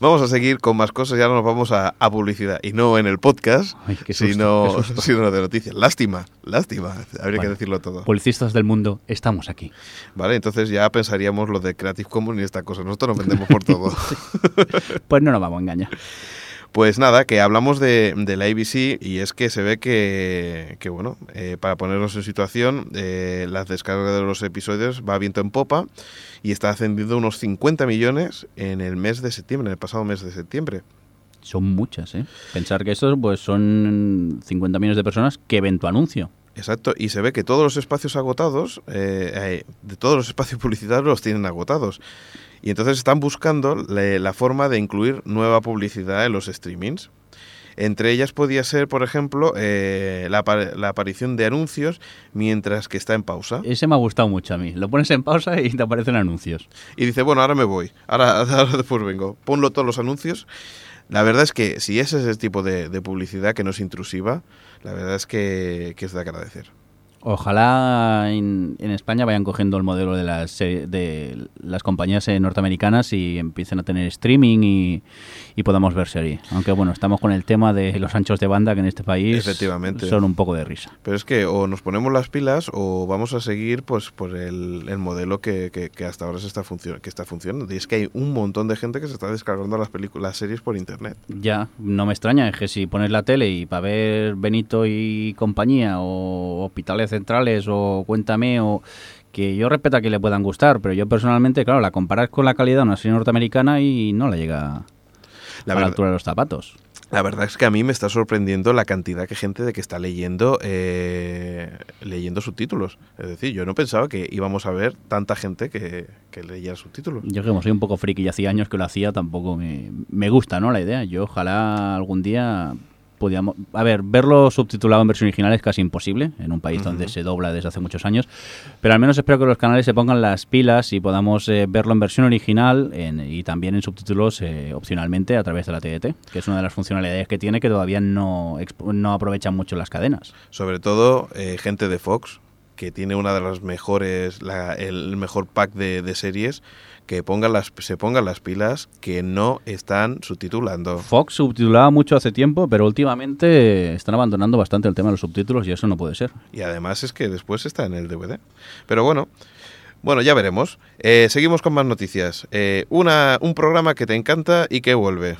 Vamos a seguir con más cosas y ahora nos vamos a, publicidad. Y no en el podcast, sino, sino, de noticias. Lástima, lástima. Habría que decirlo todo. Publicistas del mundo, estamos aquí. Vale, entonces ya pensaríamos lo de Creative Commons y esta cosa. Nosotros nos vendemos por todo. pues no nos vamos a engañar. Pues nada, que hablamos de, la ABC y es que se ve que, bueno, eh, para ponernos en situación, eh, la descarga de los episodios va viento en popa y está ascendiendo unos 50 millones en el mes de septiembre, en el pasado mes de septiembre. Son muchas, ¿eh? Pensar que estos pues, son 50 millones de personas que ven tu anuncio. Exacto, y se ve que todos los espacios agotados, eh, de todos los espacios publicitarios los tienen agotados. Y entonces están buscando la, forma de incluir nueva publicidad en los streamings. Entre ellas podía ser, por ejemplo, eh, la, aparición de anuncios mientras que está en pausa. Ese me ha gustado mucho a mí. Lo pones en pausa y te aparecen anuncios. Y dice, bueno, ahora me voy. Ahora, después vengo. Ponlo todos los anuncios. La verdad es que si ese es el tipo de, publicidad que no es intrusiva, la verdad es que, que es de agradecer. Ojalá en, España vayan cogiendo el modelo de las, de las compañías eh, norteamericanas y empiecen a tener streaming y, podamos ver serie. Aunque bueno, estamos con el tema de los anchos de banda que en este país Efectivamente. son un poco de risa. Pero es que o nos ponemos las pilas o vamos a seguir pues por el, modelo que, que, hasta ahora se está que está funcionando. Y es que hay un montón de gente que se está descargando las, películas, las series por internet. Ya, no me extraña, es que si pones la tele y para ver Benito y compañía o Hospitales centrales o Cuéntame o que yo respeto a que le puedan gustar, pero yo personalmente, claro, la comparas con la calidad de una serie norteamericana y no la llega a la altura de los zapatos. La verdad es que a mí me está sorprendiendo la cantidad de gente de que está leyendo eh, leyendo subtítulos. Es decir, yo no pensaba que íbamos a ver tanta gente que, que leyera subtítulos. Yo que soy un poco friki y hacía años que lo hacía, tampoco me, me gusta ¿no? la idea. Yo ojalá algún día podíamos... A ver, verlo subtitulado en versión original es casi imposible en un país donde se dobla desde hace muchos años, pero al menos espero que los canales se pongan las pilas y podamos eh, verlo en versión original y también en subtítulos eh, opcionalmente a través de la TDT, que es una de las funcionalidades que tiene que todavía no, no aprovechan mucho las cadenas. Sobre todo eh, gente de Fox, que tiene una de las mejores, el mejor pack de, de series que pongan las, se pongan las pilas que no están subtitulando. Fox subtitulaba mucho hace tiempo, pero últimamente están abandonando bastante el tema de los subtítulos y eso no puede ser. Y además es que después está en el DVD. Pero bueno, bueno, ya veremos. Eh, seguimos con más noticias. Eh, una, un programa que te encanta y que vuelve.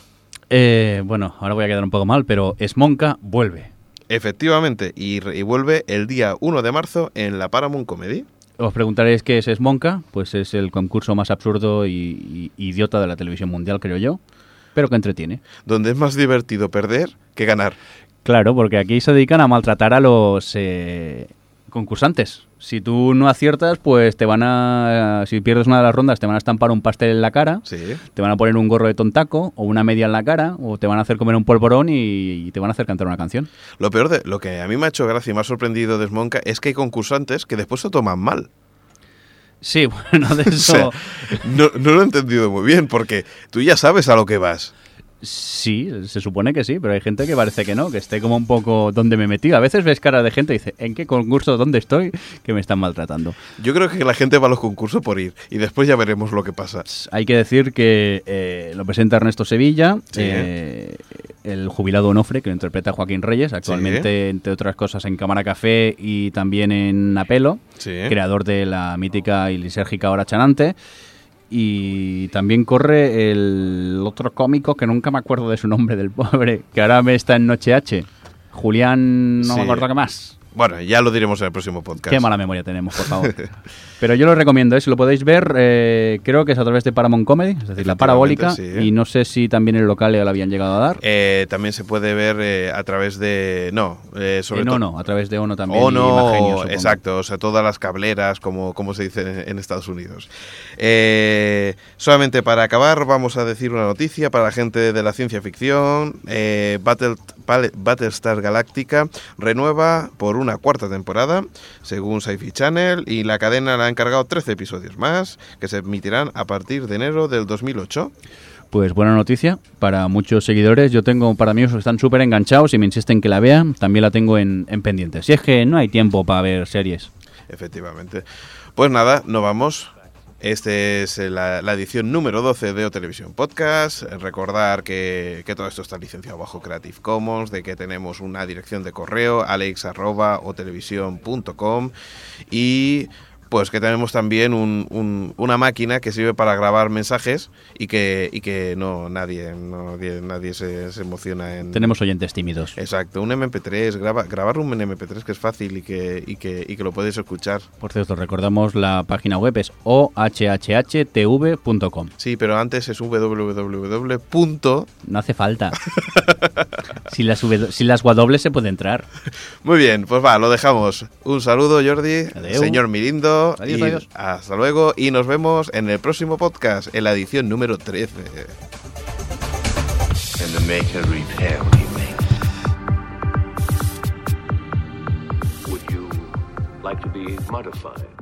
Eh, bueno, ahora voy a quedar un poco mal, pero Esmonca vuelve. Efectivamente, y, y, vuelve el día 1 de marzo en la Paramount Comedy. Os preguntaréis qué es Esmonca, pues es el concurso más absurdo y, idiota de la televisión mundial, creo yo, pero que entretiene. Donde es más divertido perder que ganar. Claro, porque aquí se dedican a maltratar a los eh, concursantes. Si tú no aciertas, pues te van a. Si pierdes una de las rondas, te van a estampar un pastel en la cara, te van a poner un gorro de tontaco o una media en la cara, o te van a hacer comer un polvorón y, te van a hacer cantar una canción. Lo peor de. Lo que a mí me ha hecho gracia y me ha sorprendido de Smonka es que hay concursantes que después se toman mal. Sí, bueno, de eso. no, no lo he entendido muy bien, porque tú ya sabes a lo que vas. Sí, se supone que sí, pero hay gente que parece que no, que esté como un poco donde me metí. A veces ves cara de gente y dice, ¿en qué concurso, dónde estoy? Que me están maltratando. Yo creo que la gente va a los concursos por ir y después ya veremos lo que pasa. Hay que decir que eh, lo presenta Ernesto Sevilla, eh, el jubilado Onofre, que lo interpreta Joaquín Reyes, actualmente, entre otras cosas, en Cámara Café y también en Apelo, creador de la mítica y lisérgica Hora Chanante. Y también corre el otro cómico que nunca me acuerdo de su nombre, del pobre, que ahora me está en Noche H. Julián, no me acuerdo qué más. Bueno, ya lo diremos en el próximo podcast. Qué mala memoria tenemos, por favor. Pero yo lo recomiendo, ¿eh? si lo podéis ver, eh, creo que es a través de Paramount Comedy, es decir, la parabólica, y no sé si también el local ya lo habían llegado a dar. Eh, también se puede ver a través de... No, sobre todo... No, a través de Ono también. Ono, exacto, o sea, todas las cableras, como, como se dice en, Estados Unidos. solamente para acabar, vamos a decir una noticia para la gente de la ciencia ficción. Battle, Battlestar Galactica renueva por un una cuarta temporada, según Sci-Fi Channel, y la cadena le ha encargado 13 episodios más, que se emitirán a partir de enero del 2008. Pues buena noticia para muchos seguidores. Yo tengo para mí que están súper enganchados y me insisten que la vean. También la tengo en, en pendiente. Si es que no hay tiempo para ver series. Efectivamente. Pues nada, nos vamos. Esta es la, edición número 12 de O Televisión Podcast. Recordar que, que, todo esto está licenciado bajo Creative Commons, de que tenemos una dirección de correo alex.otelevisión.com y pues que tenemos también un, una máquina que sirve para grabar mensajes y que, y que no nadie nadie, se, emociona en... Tenemos oyentes tímidos. Exacto, un MP3, graba, grabar un MP3 que es fácil y que, y que, y que lo podéis escuchar. Por cierto, recordamos la página web es ohhhtv.com. Sí, pero antes es www. No hace falta. si, las si las W se puede entrar. Muy bien, pues va, lo dejamos. Un saludo, Jordi. Señor Mirindo. Adiós, Hasta luego y nos vemos en el próximo podcast, en la edición número 13. And the maker repair Would you like to be modified?